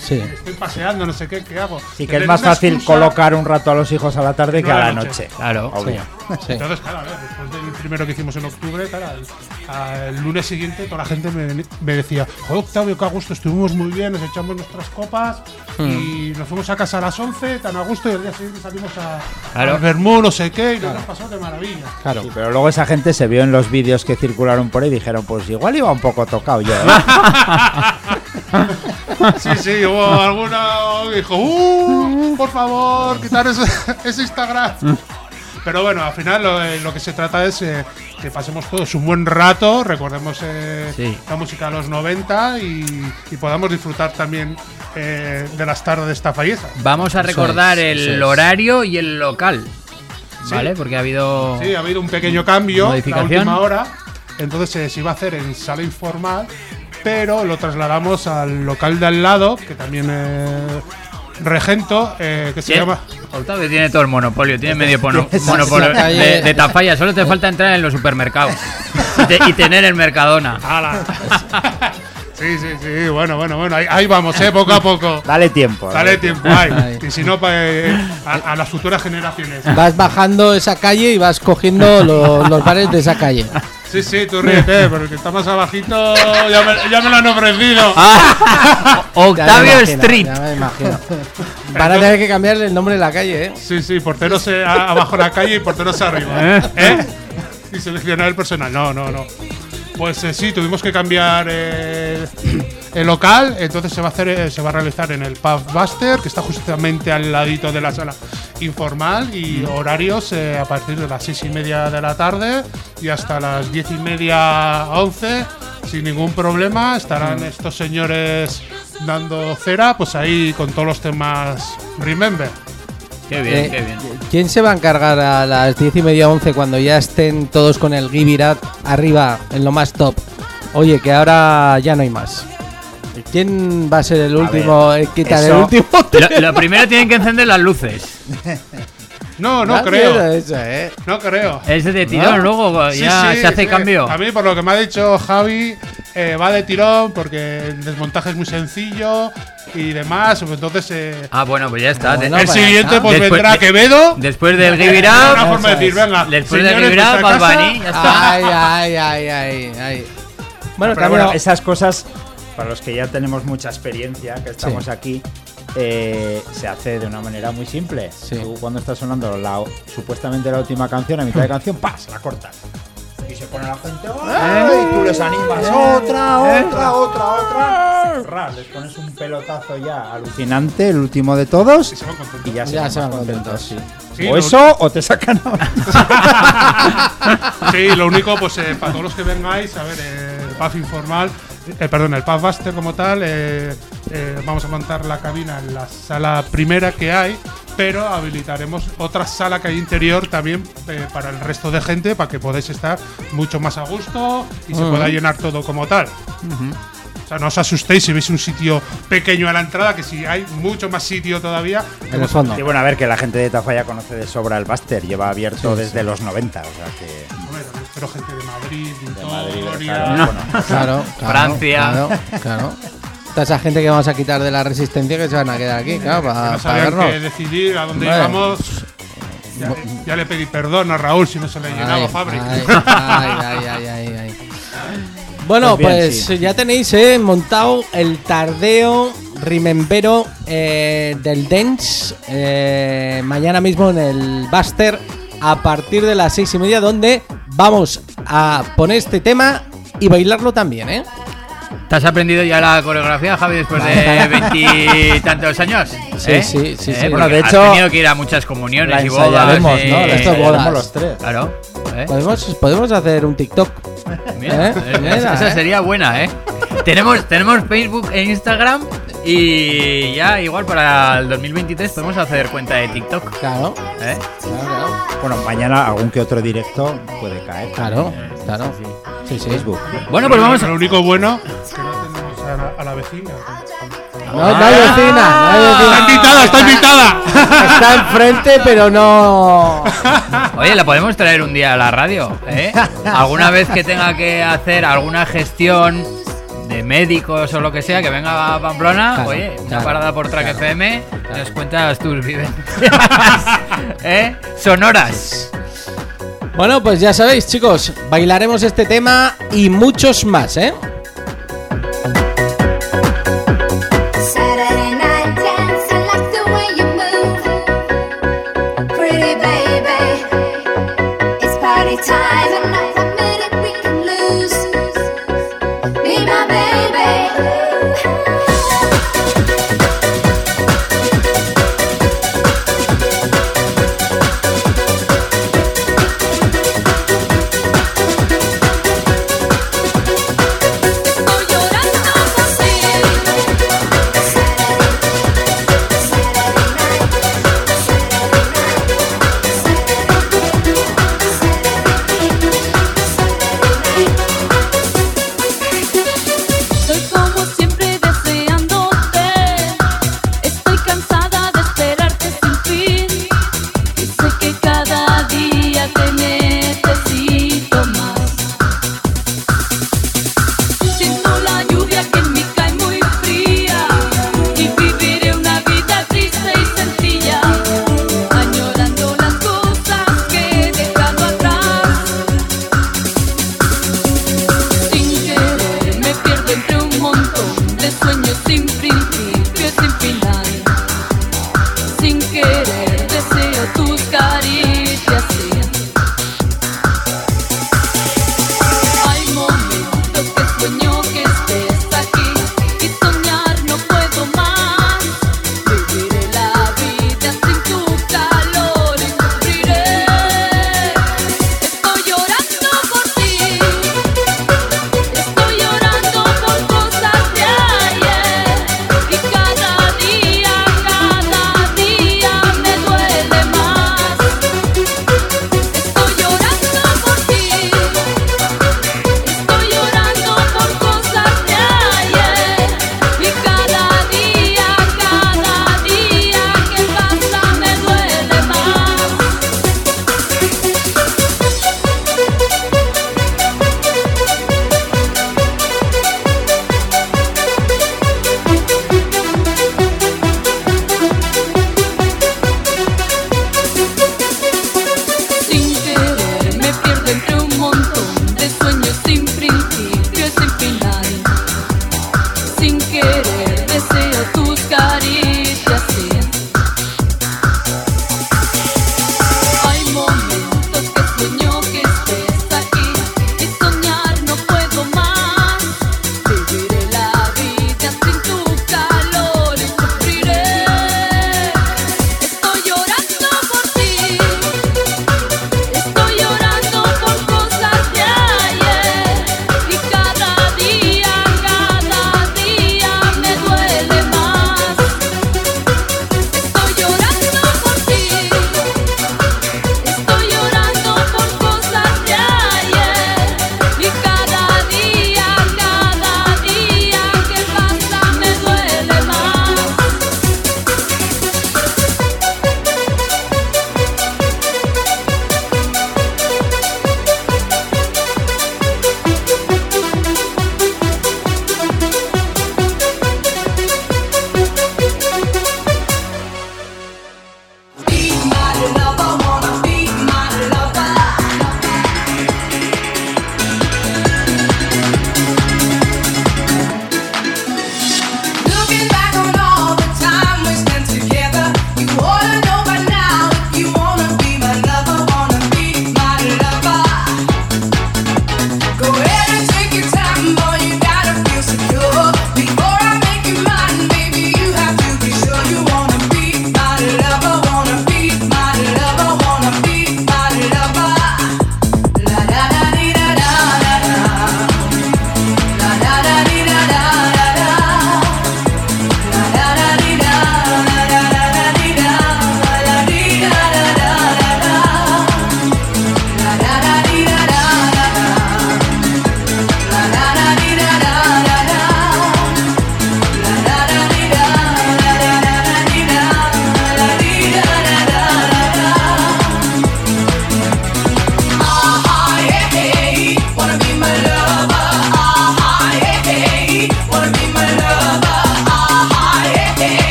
Sí. estoy paseando, no sé qué, ¿qué hago? Sí que es más fácil excusa- colocar un rato a los hijos a la tarde No que a la noche. noche. Claro. Obvio. Sí. Entonces, claro, a ver, después del primero que hicimos en octubre, claro, al, al lunes siguiente toda la gente me, me decía, joder, Octavio, qué a gusto, estuvimos muy bien, nos echamos nuestras copas y nos fuimos a casa a las 11, tan a gusto, y al día siguiente salimos a, Claro. al Vermú, no sé qué, y nos hemos pasado de maravilla. Claro. Sí, pero luego esa gente se vio en los vídeos que circularon por ahí y dijeron, pues igual iba un poco tocado yo. ¿eh?". [LAUGHS] Sí, sí, hubo alguna que dijo, ¡uh! Por favor, quitar ese, ese Instagram. [LAUGHS] Pero bueno, al final lo, eh, lo que se trata es eh, que pasemos todos un buen rato, recordemos eh, Sí. la música de los 90 y, y podamos disfrutar también eh, de las tardes de esta falleza. Vamos a recordar es, el es. horario y el local. Sí. ¿Vale? Porque ha habido. Sí, ha habido un pequeño cambio la última hora, entonces eh, se iba a hacer en sala informal, pero lo trasladamos al local de al lado, que también eh, regento, eh, que se llama... Octavio tiene todo el monopolio, tiene medio [LAUGHS] mono- monopolio de, de Tafalla. Solo te falta entrar en los supermercados [LAUGHS] y, te- y tener el Mercadona. [LAUGHS] Sí, sí, sí, bueno, bueno, bueno, ahí, ahí vamos, ¿eh? Poco a poco. [LAUGHS] Dale tiempo. Dale tiempo, Ay. ay. Y si no, pa- eh, a, a las futuras generaciones. Vas bajando esa calle y vas cogiendo lo- los bares de esa calle. Sí, sí, tú ríete, pero el que está más abajito ya me, ya me lo han ofrecido. Ah, Ya Octavio imagino, Street. ya me imagino. Van a tener que cambiarle el nombre de la calle, ¿eh? Sí, sí, porteros eh, abajo en la calle y porteros arriba. ¿Eh? Y seleccionar el personal. No, no, no. Pues eh, sí, tuvimos que cambiar eh, el local, entonces se va a hacer, eh, se va a realizar en el Pub Buster, que está justamente al ladito de la sala informal, y horarios eh, a partir de las seis y media de la tarde y hasta las diez y media once, sin ningún problema, estarán estos señores dando cera, pues ahí con todos los temas Remember. Qué bien, Eh, qué bien. ¿Quién se va a encargar a las diez y media, once, cuando ya estén todos con el Gibirat arriba, en lo más top? Oye, que ahora ya no hay más. ¿Quién va a ser el último? eh, quitar el eso- último. [LAUGHS] Lo, [LAUGHS] lo primero tienen que encender las luces. [LAUGHS] No, no creo. eso, ¿eh? No creo. Es de tirón, luego Sí, ya sí, se hace sí. cambio. A mí, por lo que me ha dicho Javi, eh, va de tirón porque el desmontaje es muy sencillo y demás. Entonces, eh, Ah, bueno, pues ya está. Bueno, el para siguiente, pues Después- vendrá de- Quevedo. Después del Give It Up, forma de decir, venga, después del señores, Give It Up, vuestra Bad casa. Bunny, ya está. Ay, ay, ay, ay, ay. Bueno, Pero cambio- bueno, esas cosas, para los que ya tenemos mucha experiencia, que estamos Sí. aquí, eh, se hace de una manera muy simple. Sí. Tú cuando está sonando la, supuestamente la última canción, a mitad de canción, ¡pas! La cortas. Y se pone la gente, ¡ay! Y tú les animas, otra, otra, otra, otra. Ras, les pones un pelotazo ya alucinante, el último de todos, Y se van contentos. y ya se Ya van se van más contentos, sí. Sí, o lo- eso, o te sacan [LAUGHS] Sí, lo único, pues eh, para todos los que vengáis, a ver, eh, el informal, eh, perdón, el pub Buster como tal, eh, eh, vamos a montar la cabina en la sala primera que hay, pero habilitaremos otra sala que hay interior también eh, para el resto de gente, para que podáis estar mucho más a gusto y se pueda llenar todo como tal. O sea, no os asustéis si veis un sitio pequeño a la entrada, que si hay mucho más sitio todavía. En el fondo. Sí, bueno, a ver, que la gente de Tafalla conoce de sobra el Buster, lleva abierto Sí, desde los 90, o sea que... Hombre, espero gente de Madrid, De Madrid, Victoria. claro, No. bueno. [LAUGHS] Claro, claro, Francia. Claro, claro. Toda esa gente que vamos a quitar de la resistencia que se van a quedar aquí, claro, que para, no sabían vernos. qué decidir a dónde Bueno. íbamos. Ya, ya le pedí perdón a Raúl si no se le llenaba Ay, Fabri. ay, ay, ay, ay, ay, ay. Bueno, Pues bien, pues sí. ya tenéis eh, montado el tardeo rimembero eh, del Dance eh, mañana mismo en el Buster a partir de las seis y media donde vamos a poner este tema y bailarlo también, ¿eh? ¿Te has aprendido ya la coreografía, Javi, después de [LAUGHS] veintitantos años? Sí, ¿Eh? sí, sí, ¿Eh? sí. Bueno, de has hecho, tenido que ir a muchas comuniones La y bodas. ¿no? Esto bodas. los tres. Claro. ¿eh? Podemos, podemos hacer un TikTok. Mira, Mira, esa ¿eh? sería buena, ¿eh? tenemos, tenemos Facebook e Instagram y ya igual para el 2023 podemos hacer cuenta de TikTok. Claro, ¿eh? claro, claro. Bueno, mañana algún que otro directo puede caer. Claro, claro. Sí, sí. Facebook. Bueno, pues vamos. Lo único bueno que no tenemos a la, a la vecina. No, no hay vecina, no hay ¡Está vecina. invitada! ¡Está invitada! Está enfrente, pero no. Oye, la podemos traer un día a la radio, ¿eh? [LAUGHS] Alguna vez que tenga que hacer alguna gestión médicos o lo que sea, que venga a Pamplona, Claro, oye, una parada por Track claro, FM, nos cuentas tus vivencias, [LAUGHS] ¿eh? Sonoras. Bueno, pues ya sabéis, chicos, bailaremos este tema y muchos más, ¿eh?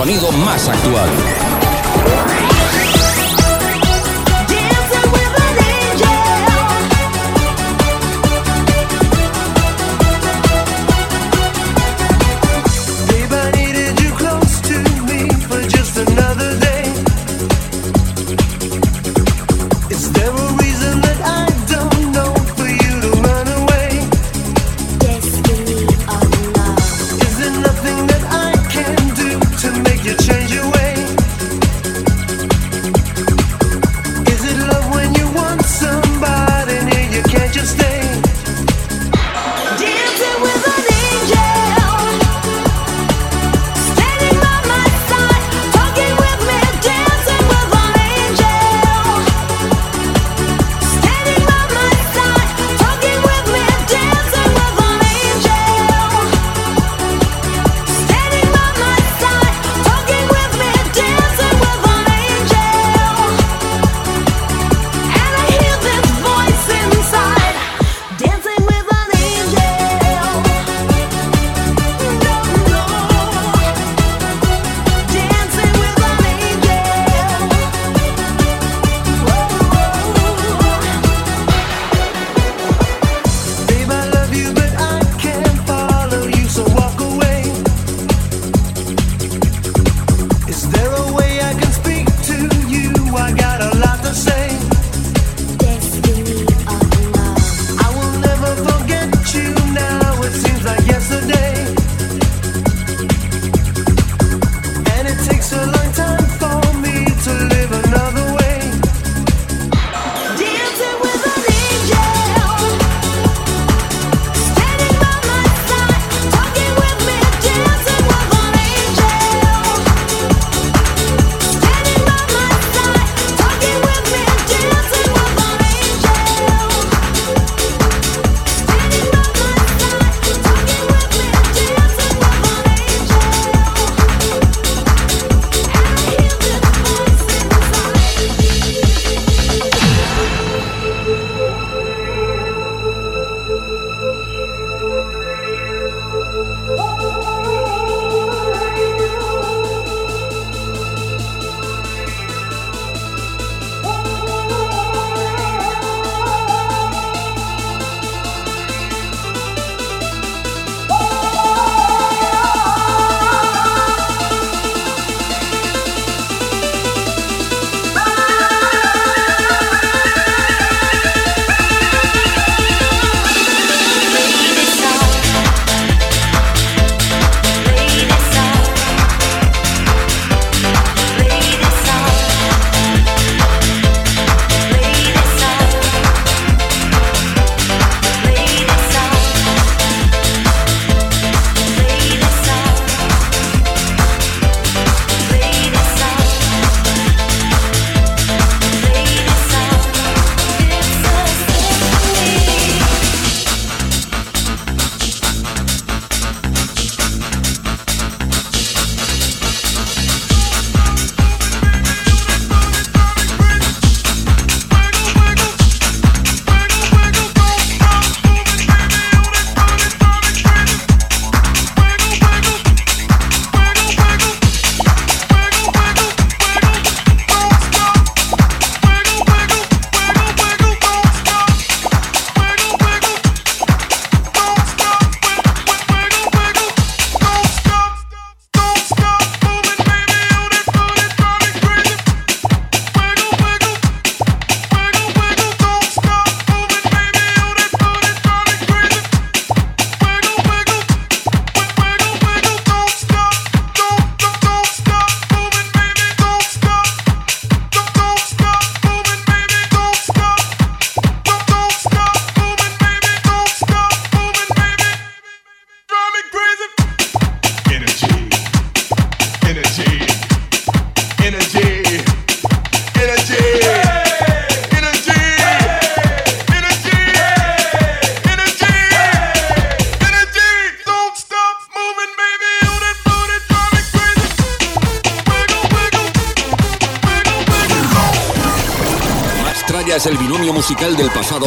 Sonido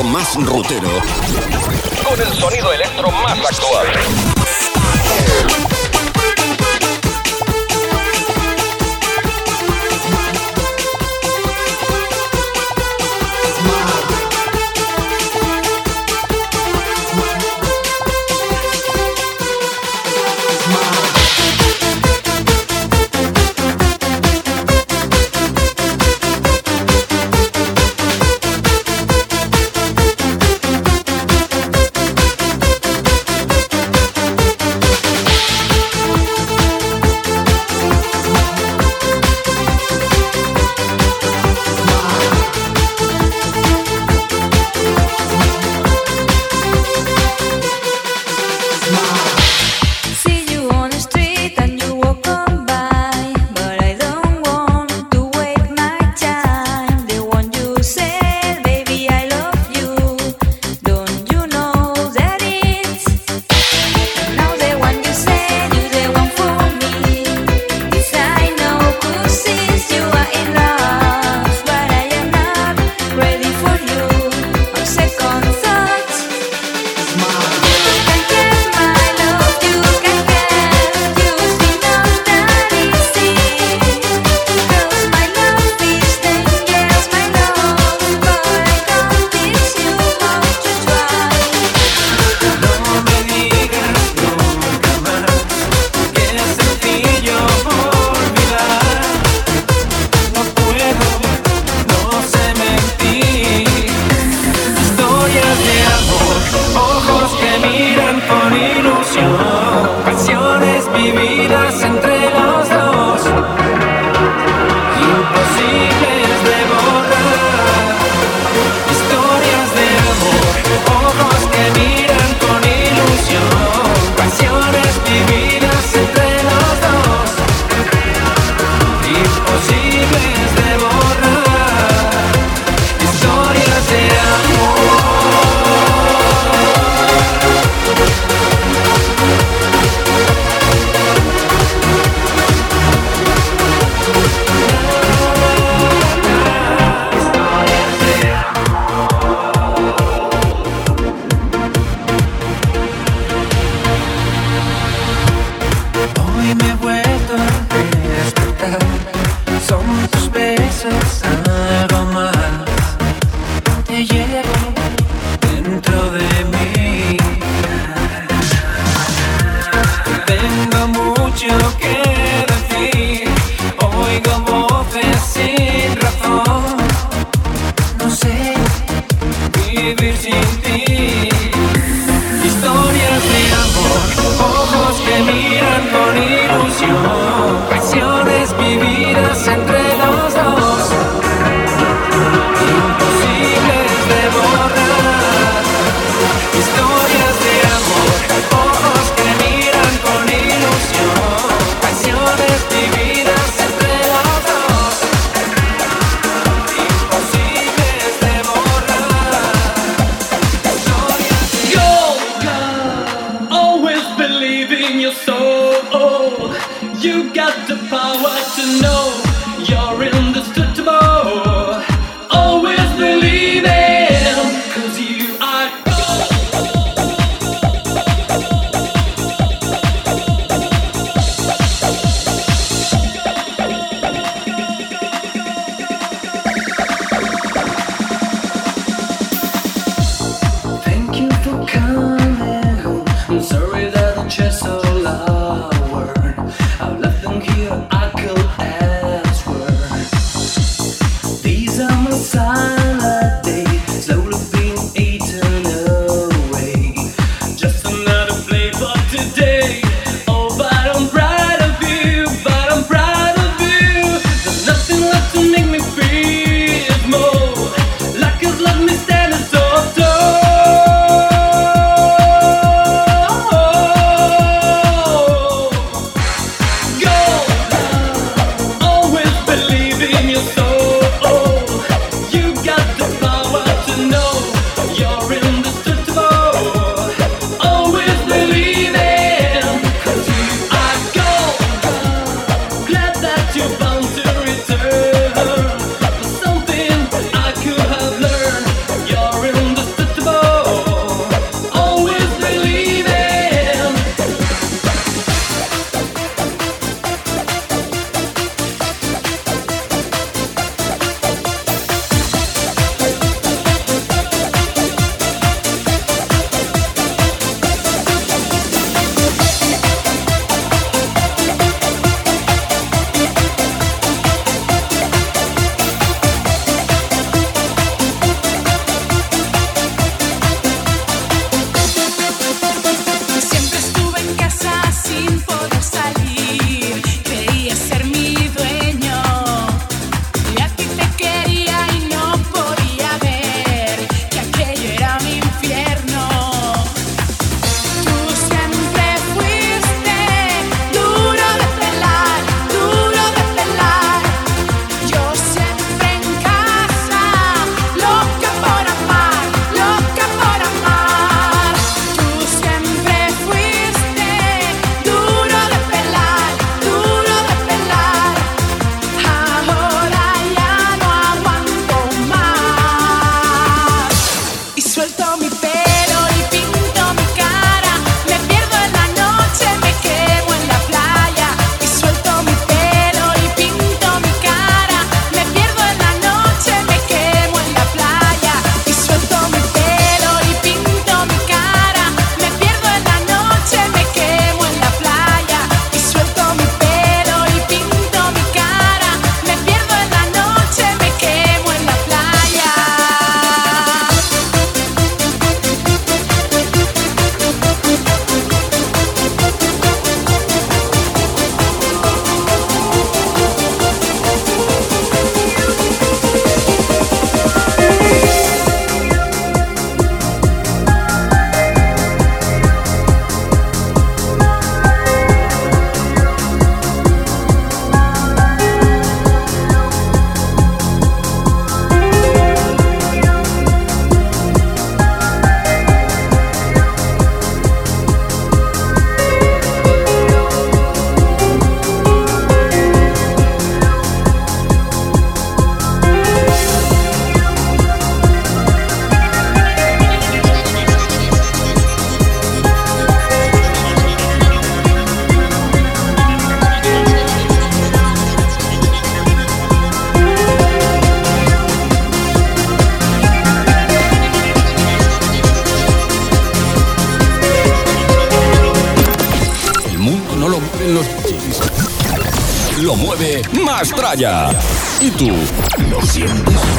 más rutero. Tralla. ¿Y tú lo sientes?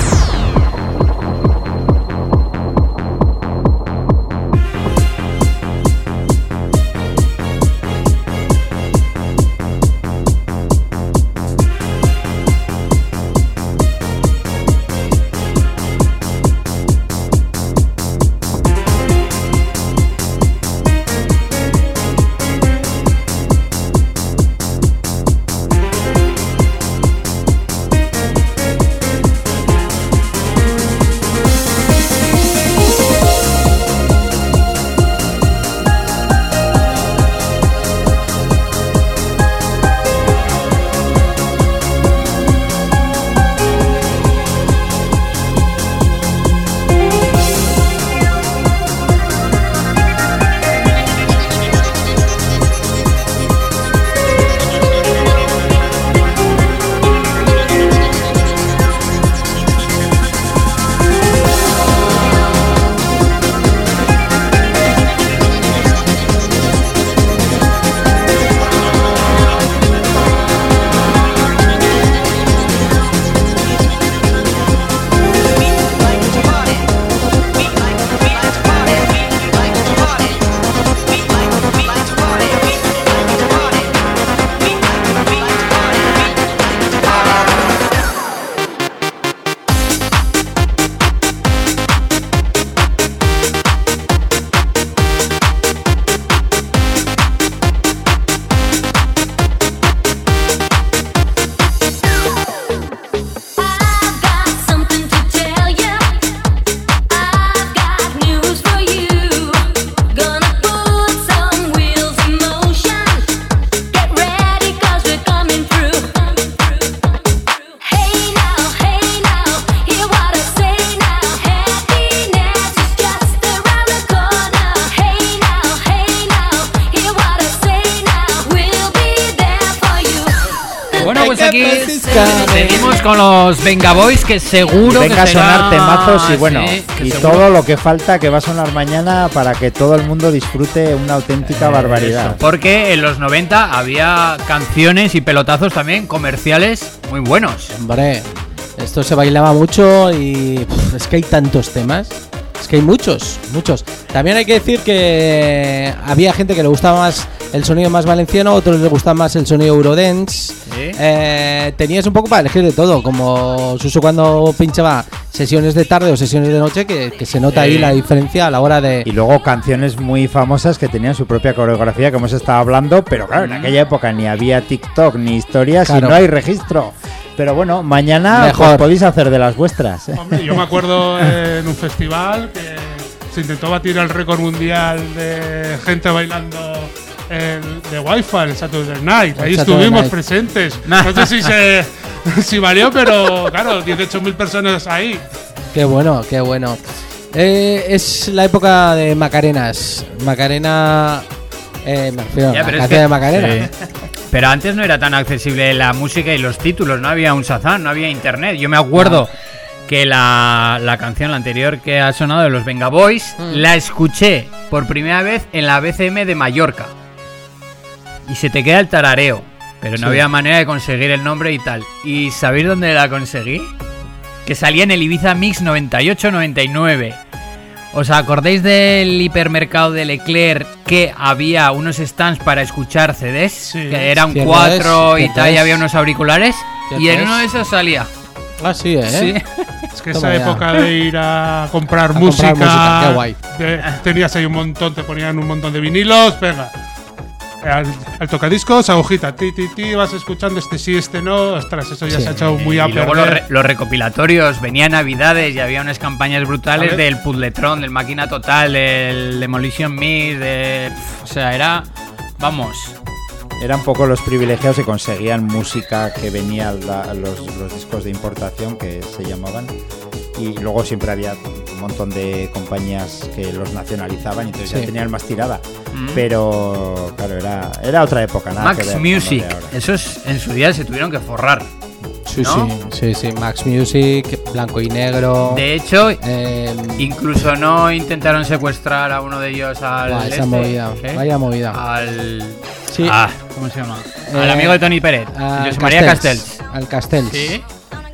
Venga Boys que seguro Venga que a será- sonar temazos y bueno, sí, que y seguro- todo lo que falta que va a sonar mañana para que todo el mundo disfrute una auténtica barbaridad. Eso, porque en los 90 había canciones y pelotazos también comerciales muy buenos. Hombre, esto se bailaba mucho y pff, es que hay tantos temas. Es que hay muchos, muchos. También hay que decir que había gente que le gustaba más el sonido más valenciano, a otros les gustaba más el sonido Eurodance. Eh, tenías un poco para elegir de todo, como Suso cuando pinchaba sesiones de tarde o sesiones de noche, que, que se nota ahí la diferencia a la hora de... Y luego canciones muy famosas que tenían su propia coreografía, que hemos estado hablando, pero claro, en aquella época ni había TikTok ni historias Claro. y no hay registro. Pero bueno, mañana pues, Mejor. podéis hacer de las vuestras. ¿eh? Hombre, yo me acuerdo [LAUGHS] en un festival que se intentó batir el récord mundial de gente bailando el, de Wi-Fi, el Saturday Night. Ahí Saturday estuvimos Night. presentes. [LAUGHS] No sé si, se, [LAUGHS] si valió, pero claro, 18.000 personas ahí. Qué bueno, qué bueno. Eh, es la época de Macarenas. Macarena... Eh, me refiero a la canción que- de Macarena. sí. [LAUGHS] Pero antes no era tan accesible la música y los títulos, no había un Shazam, no había internet. Yo me acuerdo que la, la canción la anterior que ha sonado de los Venga Boys Mm. la escuché por primera vez en la BCM de Mallorca. Y se te queda el tarareo, pero no Sí. había manera de conseguir el nombre y tal. ¿Y sabéis dónde la conseguí? Que salía en el Ibiza Mix 98-99. ¿Os acordáis del hipermercado de Leclerc que había unos stands para escuchar CDs? Que eran Cierto cuatro es, y tal, y había unos auriculares. Y en es. uno de esos salía. Ah, sí, ¿eh? Sí. Es que [LAUGHS] Toma esa ya. época de ir a comprar A música. comprar música, qué guay. de- tenías ahí un montón, te ponían un montón de vinilos, venga. Al, al tocadiscos, agujita, ti, ti, ti, vas escuchando este sí, este no. Ostras, eso ya Sí. se ha echado muy a y luego los, perder. re- los recopilatorios, venía Navidades y había unas campañas brutales A del Puzzletron, del Máquina Total, del Demolition Mix, de... O sea, era... Vamos. Eran poco los privilegiados que conseguían música que venía la- los, los discos de importación que se llamaban y luego siempre había montón de compañías que los nacionalizaban y entonces Sí. ya tenían más tirada Mm. pero claro era, era otra época nada que Max ver Music, esos en su día se tuvieron que forrar. Sí, ¿no? sí, sí, sí. Max Music, blanco y negro. De hecho, eh, incluso no intentaron secuestrar a uno de ellos al. Esa este, movida, ¿eh? vaya movida. Al. Sí. Ah, ¿cómo se llama? Al Eh, amigo de Tony Pérez, José María Castells, Castells. Al Castells. Sí.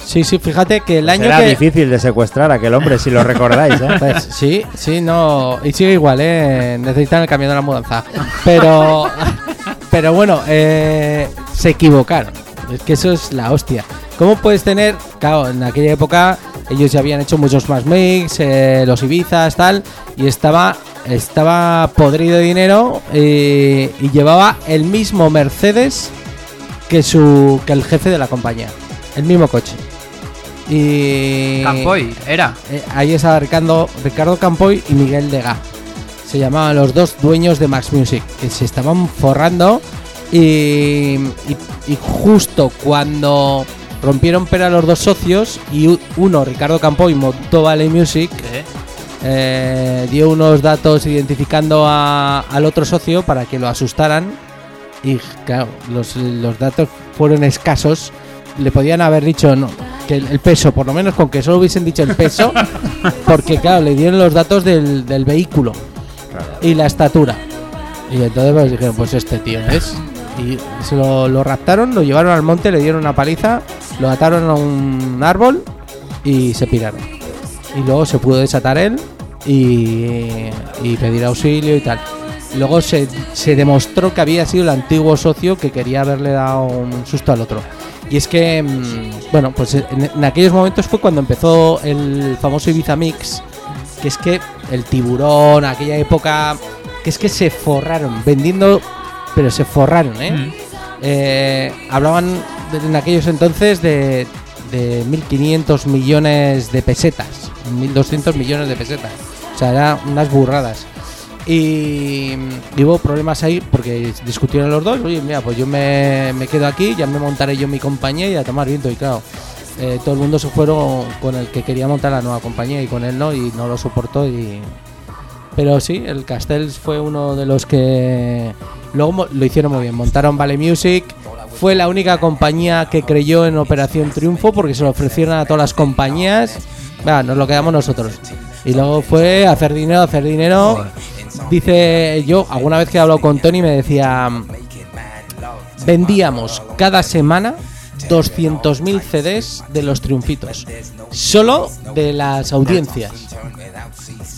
Sí, sí, fíjate que el año Era que... difícil de secuestrar a aquel hombre, si lo recordáis, ¿eh? Pues, [LAUGHS] sí, sí, no. Y sigue igual, ¿eh? Necesitan el camión de la mudanza. Pero, [LAUGHS] pero bueno, eh, se equivocaron. Es que eso es la hostia. ¿Cómo puedes tener, claro, en aquella época ellos ya habían hecho muchos más mix, eh, los Ibizas, tal, y estaba, estaba podrido de dinero eh, y llevaba el mismo Mercedes que su que el jefe de la compañía, el mismo coche. Y Campoy, era. eh, ahí estaba Ricardo, Ricardo Campoy y Miguel Dega. Se llamaban los dos dueños de Max Music, que se estaban forrando y, y- y justo cuando rompieron pera los dos socios y uno, Ricardo Campoy, montó Valley Music, eh, dio unos datos identificando a- al otro socio para que lo asustaran y claro, los, los datos fueron escasos. Le podían haber dicho no, que el, el peso, por lo menos con que solo hubiesen dicho el peso, [LAUGHS] porque claro, le dieron los datos del, del vehículo y la estatura. Y entonces pues, dijeron, pues este tío es. Y se lo, lo raptaron, lo llevaron al monte, le dieron una paliza, lo ataron a un árbol y se piraron. Y luego se pudo desatar él y, y pedir auxilio y tal. Luego se, se demostró que había sido el antiguo socio que quería haberle dado un susto al otro. Y es que, mm, bueno, pues en, en aquellos momentos fue cuando empezó el famoso Ibiza Mix, que es que el tiburón, aquella época, que es que se forraron vendiendo, pero se forraron, ¿eh? Eh, hablaban de- en aquellos entonces de, de 1.500 millones de pesetas, 1.200 millones de pesetas. O sea, eran unas burradas. Y, hubo problemas ahí porque discutieron los dos. Oye, mira, pues yo me, me quedo aquí, ya me montaré yo mi compañía y a tomar viento. Y claro, eh, todo el mundo se fueron con el que quería montar la nueva compañía y con él no, y no lo soportó. y Pero sí, el Castells fue uno de los que luego lo hicieron muy bien. Montaron Vale Music. Fue la única compañía que creyó en Operación Triunfo porque se lo ofrecieron a todas las compañías. Va, nos lo quedamos nosotros. Y luego fue hacer dinero, hacer dinero. Dice yo, alguna vez que he hablado con Tony me decía, vendíamos cada semana 200.000 CDs de los triunfitos. Solo de las audiencias.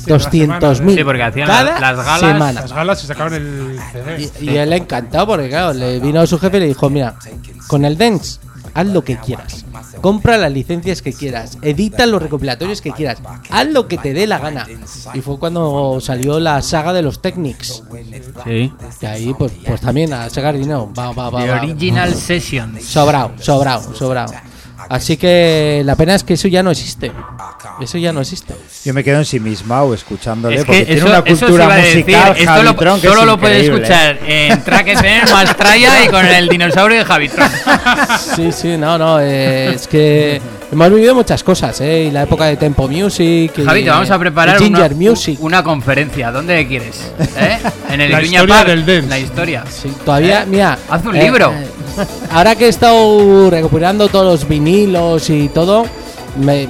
200.000. Sí, porque hacían cada las galas- semana. Las galas se sacaban el CD. Y, y él encantado porque claro, le vino su jefe y le dijo, mira, con el Dance, haz lo que quieras. Compra las licencias que quieras, edita los recopilatorios que quieras, haz lo que te dé la gana. Y fue cuando salió la saga de los Technics. Sí. Y ahí pues, pues también a sacar dinero. Va, va, va, The. Original Sessions. Sobrado, sobrado, sobrado. Así que la pena es que eso ya no existe. Eso ya no existe. Yo me quedo ensimismado escuchándole Es porque que tiene eso, una eso se cultura decir, musical esto lo- Javitron, que es solo lo puedes increíble. escuchar en Track FM, Mastraya y con el dinosaurio de Javitron. Sí, sí, no, no. eh, es que [LAUGHS] hemos vivido muchas cosas, ¿eh? Y la época de Tempo Music. y Javi, te vamos a preparar Ginger una, Music. una conferencia. ¿Dónde quieres? ¿Eh? En el La historia Park. del dance. La historia. Todavía, ¿Eh? mira. Haz un eh, libro. eh, ahora que he estado recuperando todos los vinilos y todo, me,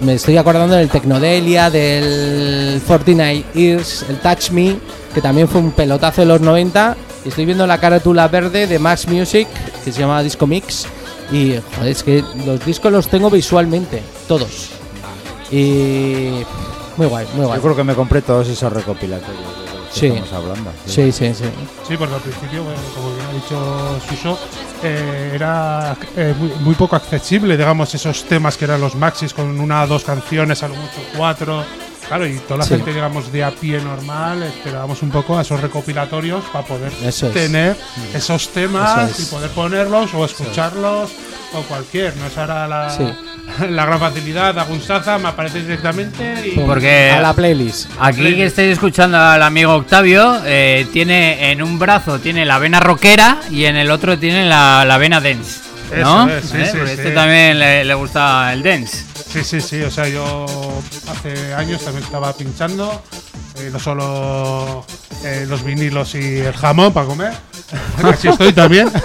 me estoy acordando del Tecnodelia, del 49 Years, el Touch Me, que también fue un pelotazo de los 90. Y estoy viendo la carátula verde de Max Music, que se llama Disco Mix. Y joder, es que los discos los tengo visualmente, todos. Y. Muy guay, muy guay. Yo creo que me compré todos esos recopilatorios de los que Sí. estamos hablando. Sí, sí, sí. Sí, porque al principio, bueno, como bien ha dicho Suso, eh, era eh, muy, muy poco accesible, digamos, esos temas que eran los maxis con una o dos canciones, a lo mucho cuatro. Claro, y toda la Sí. gente, digamos, de a pie normal, esperábamos un poco a esos recopilatorios para poder Eso es. tener esos temas Eso es. y poder ponerlos o escucharlos o cualquier. No es ahora la, Sí. [LAUGHS] la gran facilidad, hago un Saza, me aparece directamente y. Porque A la playlist. Aquí que estáis escuchando al amigo Octavio, eh, tiene en un brazo tiene la vena rockera y en el otro tiene la, la vena dance. ¿No? Eso es, sí, ¿Eh? sí, Porque sí. este también le, le gusta el dance. Sí, sí, sí. O sea, yo hace años también estaba pinchando. eh, no solo eh, los vinilos y el jamón para comer. [LAUGHS] Así estoy también. [LAUGHS]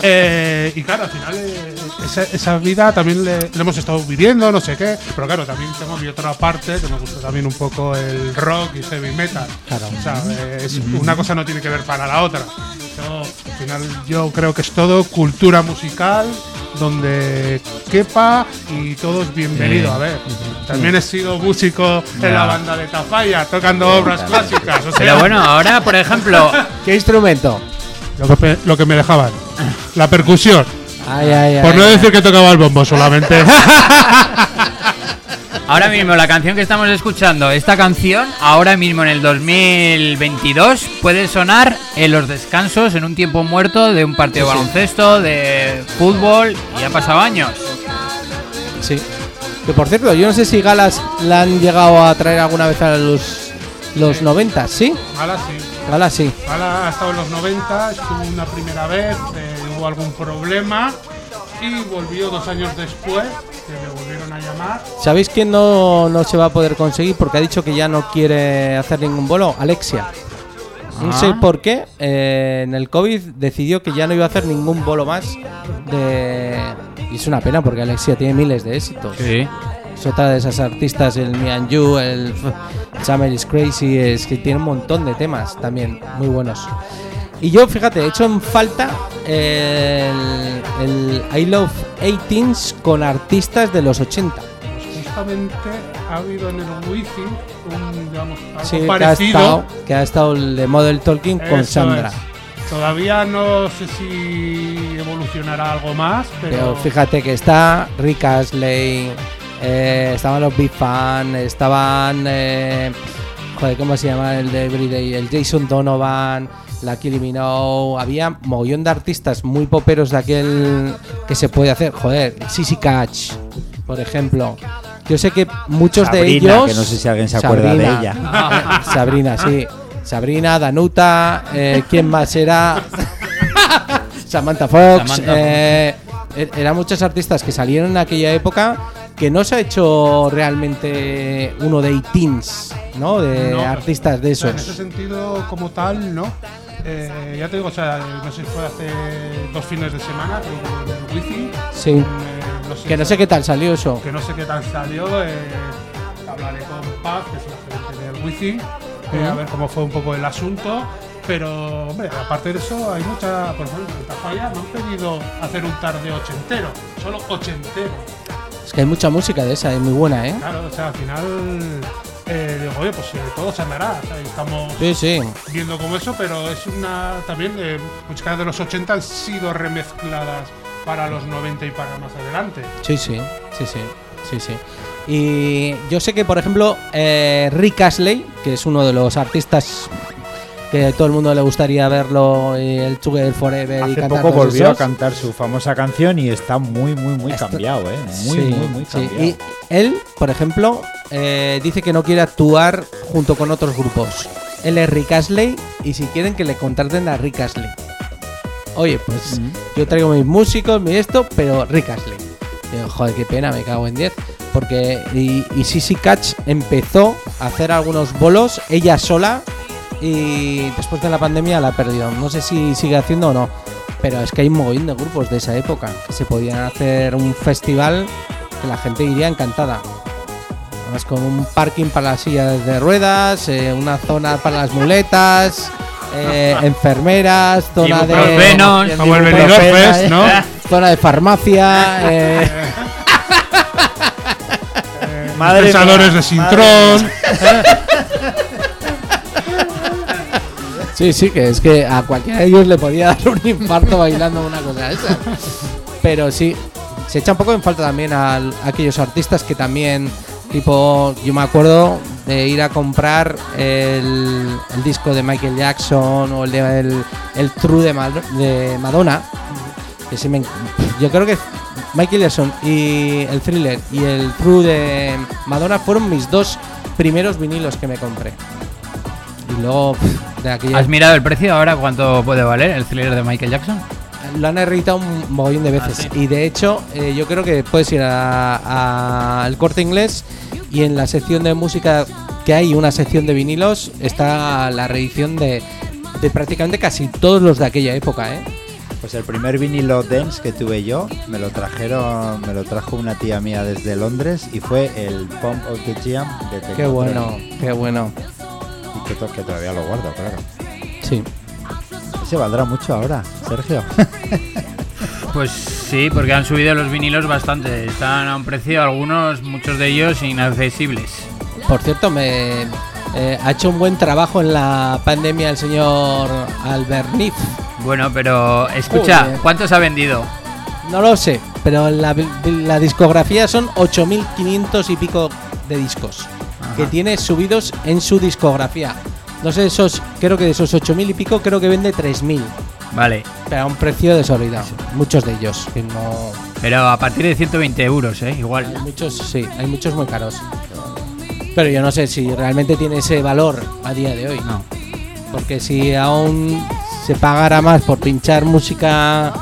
Eh, y claro, al final eh, esa, esa vida también le, le hemos estado viviendo, no sé qué. Pero claro, también tengo mi otra parte que me gusta también un poco el rock y heavy metal. Claro. O sea, eh, es- una cosa no tiene que ver para la otra. Al final yo creo que es todo cultura musical donde quepa y todo es bienvenido. Sí. A ver, también he sido músico en la banda de Tafalla, tocando obras clásicas. O sea, Pero bueno, ahora, por ejemplo, [LAUGHS] ¿Qué instrumento? lo que, pe- lo que me dejaban. La percusión. Ay, ay, Por no decir que tocaba el bombo solamente. [LAUGHS] ahora mismo la canción que estamos escuchando, esta canción, ahora mismo en el 2022, puede sonar en los descansos, en un tiempo muerto de un partido de Sí, sí. baloncesto, de fútbol, y ha pasado años. Sí. Que por cierto, yo no sé si Galas la han llegado a traer alguna vez a los, los 90, ¿sí? Ahora sí. Galas sí. Ahora ha estado en los 90, estuvo una primera vez, eh, hubo algún problema y volvió dos años después, ¿Sabéis quién no, no se va a poder conseguir? Porque ha dicho que ya no quiere hacer ningún bolo. Alexia. No Ah. sé por qué. eh, en el COVID decidió que ya no iba a hacer ningún bolo más. De... Y es una pena porque Alexia tiene miles de éxitos. Sí. Es otra de esas artistas, el Me and You, el Summer is Crazy, es que tiene un montón de temas también muy buenos. Y yo, fíjate, he hecho en falta el, el I Love 18s con artistas de los 80. Pues justamente ha habido en el Wifi un, digamos, algo Sí, que ha, parecido. estado, que ha estado el de Model Talking con Sandra. es. Todavía no sé si evolucionará algo más, pero, Pero fíjate que está Rick Astley, eh, estaban los Big Fan, estaban. eh, joder, ¿cómo se llama el de Everyday? El Jason Donovan, la Kylie Minogue. Había mogollón de artistas muy poperos de aquel que se puede hacer. Joder, Sissy Catch, por ejemplo. Yo sé que muchos de Sabrina, ellos. que no sé si alguien se acuerda de Sabrina. ella. [LAUGHS] Sabrina, sí. Sabrina, Danuta, eh, ¿quién más era? [LAUGHS] Samantha Fox. Samantha eh, er- eran muchos artistas que salieron en aquella época que no se ha hecho realmente uno de 18s, ¿no? De No, artistas de sea, En ese esos. sentido, como tal, no. Eh, ya te digo, o sea, no sé si fue hace dos fines de semana, el Wifi. Sí. eh, no sé Que no sé qué tal salió eso. que no sé qué tal salió. eh, hablaré con Paz, que es la gerente del Wifi, a ver cómo fue un poco el asunto. Pero, hombre, aparte de eso, hay mucha. Por ejemplo, en Tafalla me han pedido hacer un tarde ochentero, solo ochentero. Es que hay mucha música de esa, es muy buena, ¿eh? Claro, o sea, al final. Eh, digo, oye, pues eh, todo se andará. O sea, estamos Sí, sí. viendo como eso, pero es una. También eh, músicas de los 80 han sido remezcladas para los 90 y para más adelante. Sí, sí, sí, sí, sí, sí. Y yo sé que, por ejemplo, eh, Rick Astley, que es uno de los artistas que todo el mundo le gustaría verlo, y el Together Forever y Hace cantar poco volvió a cantar su famosa canción y está muy, muy, muy cambiado, ¿eh? Muy, Sí, muy, muy sí. cambiado. Y él, por ejemplo, eh, dice que no quiere actuar junto con otros grupos. Él es Rick Astley y si quieren que le contraten a Rick Astley. Oye, pues yo traigo mis músicos, mi esto, pero Rick Astley. Digo, joder, qué pena, me cago en 10. Porque y, y Sissy Catch empezó a hacer algunos bolos ella sola y después de la pandemia la ha perdido. No sé si sigue haciendo o no. Pero es que hay un mogollón de grupos de esa época que se podían hacer un festival que la gente iría encantada. Además con un parking para las sillas de ruedas, eh, una zona para las muletas, eh, enfermeras, zona de... Ibuprofenos. Como el Fest, ¿no? eh, Zona de farmacia. eh, Madre Pensadores mía, de Sintrón. Sí, sí, que es que a cualquiera de ellos le podía [LAUGHS] dar un infarto bailando una cosa esa. Pero sí, se echa un poco en falta también a aquellos artistas que también, tipo, yo me acuerdo de ir a comprar el, disco de Michael Jackson o el de el, True de, Mad- de Madonna. Que sí me yo creo que Michael Jackson y el Thriller y el True de Madonna fueron mis dos primeros vinilos que me compré. Y luego de aquella ¿Has mirado el precio ahora cuánto puede valer el thriller de Michael Jackson? Lo han reeditado un mogollón de veces. Ah, sí. Y de hecho, eh, yo creo que puedes ir a- al corte inglés y en la sección de música que hay, una sección de vinilos, está la reedición de, de prácticamente casi todos los de aquella época. ¿eh? Pues el primer vinilo dance que tuve yo me lo trajeron, me lo trajo una tía mía desde Londres y fue el Pump of the Jam de Qué bueno, qué bueno. Y que, to- que todavía lo guardo, claro. Sí. Ese valdrá mucho ahora, Sergio. [LAUGHS] Pues sí, porque han subido los vinilos bastante. Están a un precio, algunos, muchos de ellos, inaccesibles. Por cierto, me eh, ha hecho un buen trabajo en la pandemia el señor Alberniz. Bueno, pero escucha. ¿cuántos ha vendido? No lo sé, pero la, la discografía son 8.500 y pico de discos que tiene subidos en su discografía. No sé, esos, creo que de esos 8.000 y pico, creo que vende 3.000. Vale. Pero a un precio desorbitado. Muchos de ellos. Que no... Pero a partir de 120 euros, ¿eh? Igual. Hay muchos, sí, hay muchos muy caros. Pero yo no sé si realmente tiene ese valor a día de hoy. No. Porque si aún se pagara más por pinchar música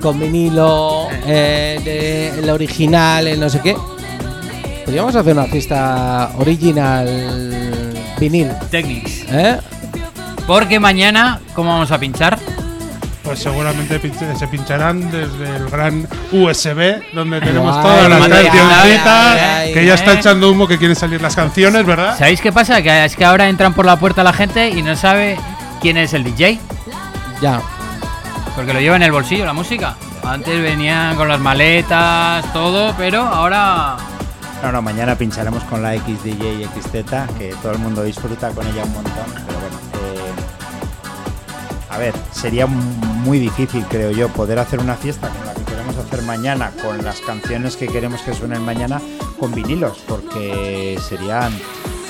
con vinilo, eh, de el original, el no sé qué, podríamos hacer una fiesta original vinil. Technics. ¿Eh? Porque mañana, ¿cómo vamos a pinchar? Pues seguramente pinche- se pincharán desde el gran USB, donde tenemos Ay, todas las cancioncitas, que ya está echando humo que quieren salir las canciones, ¿verdad? ¿Sabéis qué pasa? Que es que ahora entran por la puerta la gente y no sabe quién es el DJ. Ya. Porque lo lleva en el bolsillo la música. Antes venían con las maletas, todo, pero ahora. No, no, mañana pincharemos con la XDJ y XZ, que todo el mundo disfruta con ella un montón. Pero bueno, eh, a ver, sería muy difícil, creo yo, poder hacer una fiesta como la que queremos hacer mañana, con las canciones que queremos que suenen mañana, con vinilos, porque serían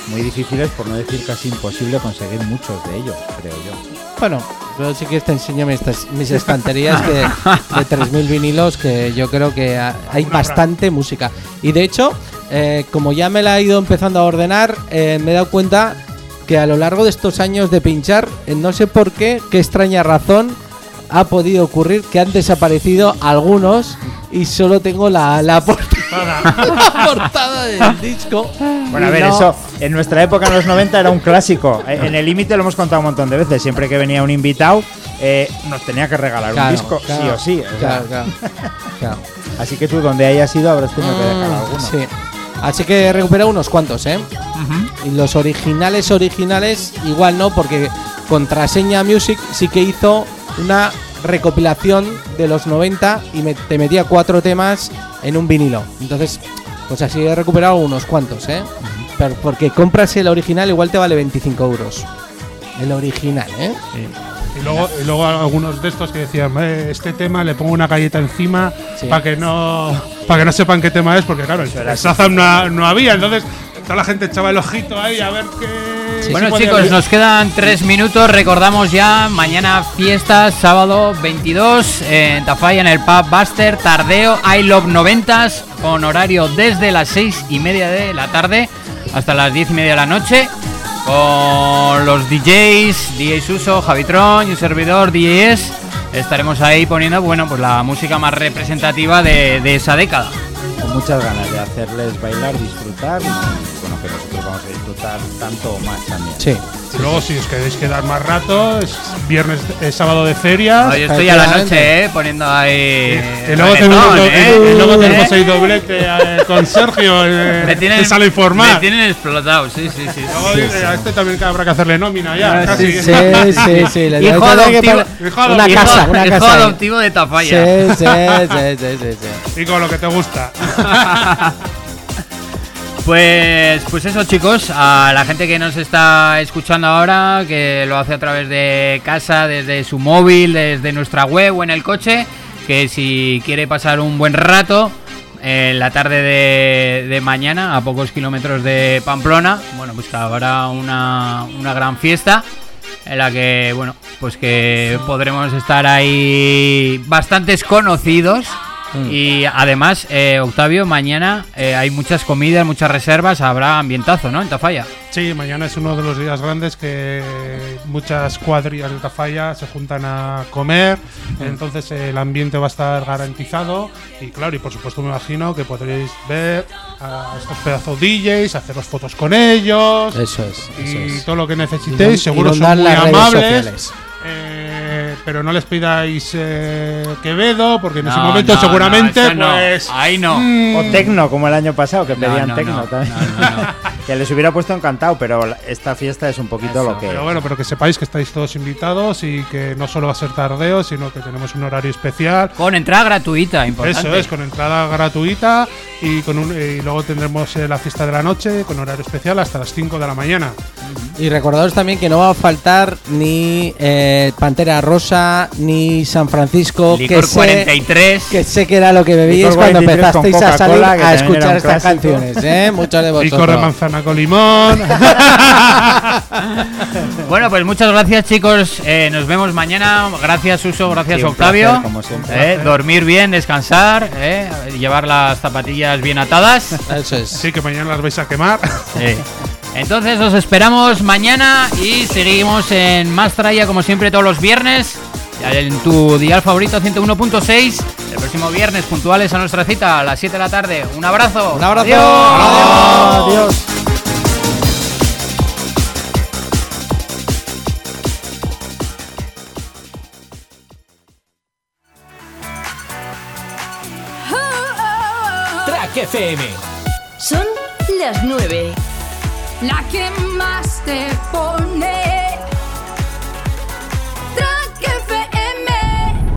muy difíciles, por no decir casi imposible, conseguir muchos de ellos, creo yo. Bueno, yo sí que te enseño mis, mis estanterías que, de 3.000 vinilos que yo creo que ha- hay bastante música. Y de hecho, eh, como ya me la he ido empezando a ordenar, eh, me he dado cuenta que a lo largo de estos años de pinchar, eh, no sé por qué, qué extraña razón ha podido ocurrir que han desaparecido algunos y solo tengo la, la portada, [LAUGHS] la portada del disco. Bueno, a ver, no- eso en nuestra época, en los 90, era un clásico. Eh, En el límite lo hemos contado un montón de veces. Siempre que venía un invitado, eh, nos tenía que regalar Claro, un disco, claro, sí o sí. o sea. claro, claro, claro. [LAUGHS] Así que tú, donde hayas ido, habrás tenido que dejar alguno. Sí. Así que he recuperado unos cuantos, ¿eh? Y los originales, originales, igual no, porque Contraseña Music sí que hizo una recopilación de los 90 y me, te metía cuatro temas en un vinilo. Entonces, pues así he recuperado unos cuantos, ¿eh? Pero porque compras el original, igual te vale 25 euros. El original, ¿eh? Y luego, y luego algunos de estos que decían, "Eh, este tema le pongo una galleta encima Sí. para que no para que no sepan qué tema es, porque claro, el era Shazam no, no había, entonces toda la gente echaba el ojito ahí a ver qué. bueno chicos, nos quedan tres minutos. Recordamos ya, mañana fiesta, sábado 22, en Tafalla, en el pub Buster, tardeo, I Love 90s, con horario desde las seis y media de la tarde hasta las diez y media de la noche. Con los DJs, DJ Suso, Javitron y un servidor DJs. Estaremos ahí poniendo, bueno, pues la música más representativa de, esa década. Con muchas ganas de hacerles bailar, disfrutar y bueno, que vamos a disfrutar tanto o más también. Sí. Y luego, si os queréis quedar más rato, es viernes, es sábado de feria. No, yo estoy a la noche, eh, poniendo ahí. Y luego tenemos, eh, luego eh. tenemos ahí doblete eh, con Sergio, eh, Me tienen, sale informar. me tienen explotado, sí, sí, sí. Luego dice, a este también habrá que hacerle nómina ya. Ah, casi. Sí, sí, sí. [LAUGHS] Hijo adoptivo, una casa, una hijo casa. ahí. adoptivo de Sí, Tafalla. sí, sí, sí, sí, sí. Y con lo que te gusta. [LAUGHS] Pues, pues eso chicos, a la gente que nos está escuchando ahora, que lo hace a través de casa, desde su móvil, desde nuestra web o en el coche, que si quiere pasar un buen rato en la tarde de, de mañana, a pocos kilómetros de Pamplona, bueno, pues habrá una, una gran fiesta en la que, bueno, pues que podremos estar ahí bastantes conocidos. Y además, eh, Octavio, mañana eh, hay muchas comidas, muchas reservas, habrá ambientazo, ¿no? En Tafalla. Sí, mañana es uno de los días grandes que muchas cuadrillas de Tafalla se juntan a comer, entonces el ambiente va a estar garantizado y claro, y por supuesto me imagino que podréis ver a estos pedazos DJs, haceros fotos con ellos Eso es, y eso es. todo lo que Y necesitéis, don- seguro inundar son muy las redes amables. sociales. Eh, pero no les pidáis eh, Quevedo, porque en ese No, momento no, seguramente, no, pues. Ahí no. mm, O tecno, como el año pasado, que pedían no, tecno no, también. no, no, no. [LAUGHS] que les hubiera puesto encantado, pero esta fiesta es un poquito Eso, lo que. Pero bueno, pero que sepáis que estáis todos invitados y que no solo va a ser tardeo, sino que tenemos un horario especial. Con entrada gratuita, importante. Eso es, con entrada gratuita y, con un, y luego tendremos eh, la fiesta de la noche con horario especial hasta las 5 de la mañana. Y recordaros también que no va a faltar ni eh, Pantera Rosa ni San Francisco. Licor que sé- 43. que sé que era lo que bebíais Licor cuando 43 con empezasteis a salir a escuchar estas clásico. canciones, ¿eh? Muchos de vosotros. corre manzana con limón. [LAUGHS] Bueno, pues muchas gracias, chicos. Eh, nos vemos mañana. Gracias, Uso. Gracias, Sí, Octavio. placer, como siempre. Eh, dormir bien, descansar, eh, llevar las zapatillas bien atadas. Eso es. sí, que mañana las vais a quemar. Sí. [LAUGHS] Entonces os esperamos mañana y seguimos en Más Traya como siempre todos los viernes en tu dial favorito 101.6 el próximo viernes puntuales a nuestra cita a las 7 de la tarde. Un abrazo. Un abrazo. Adiós. Adiós. Track FM. Son las 9. La que más te pone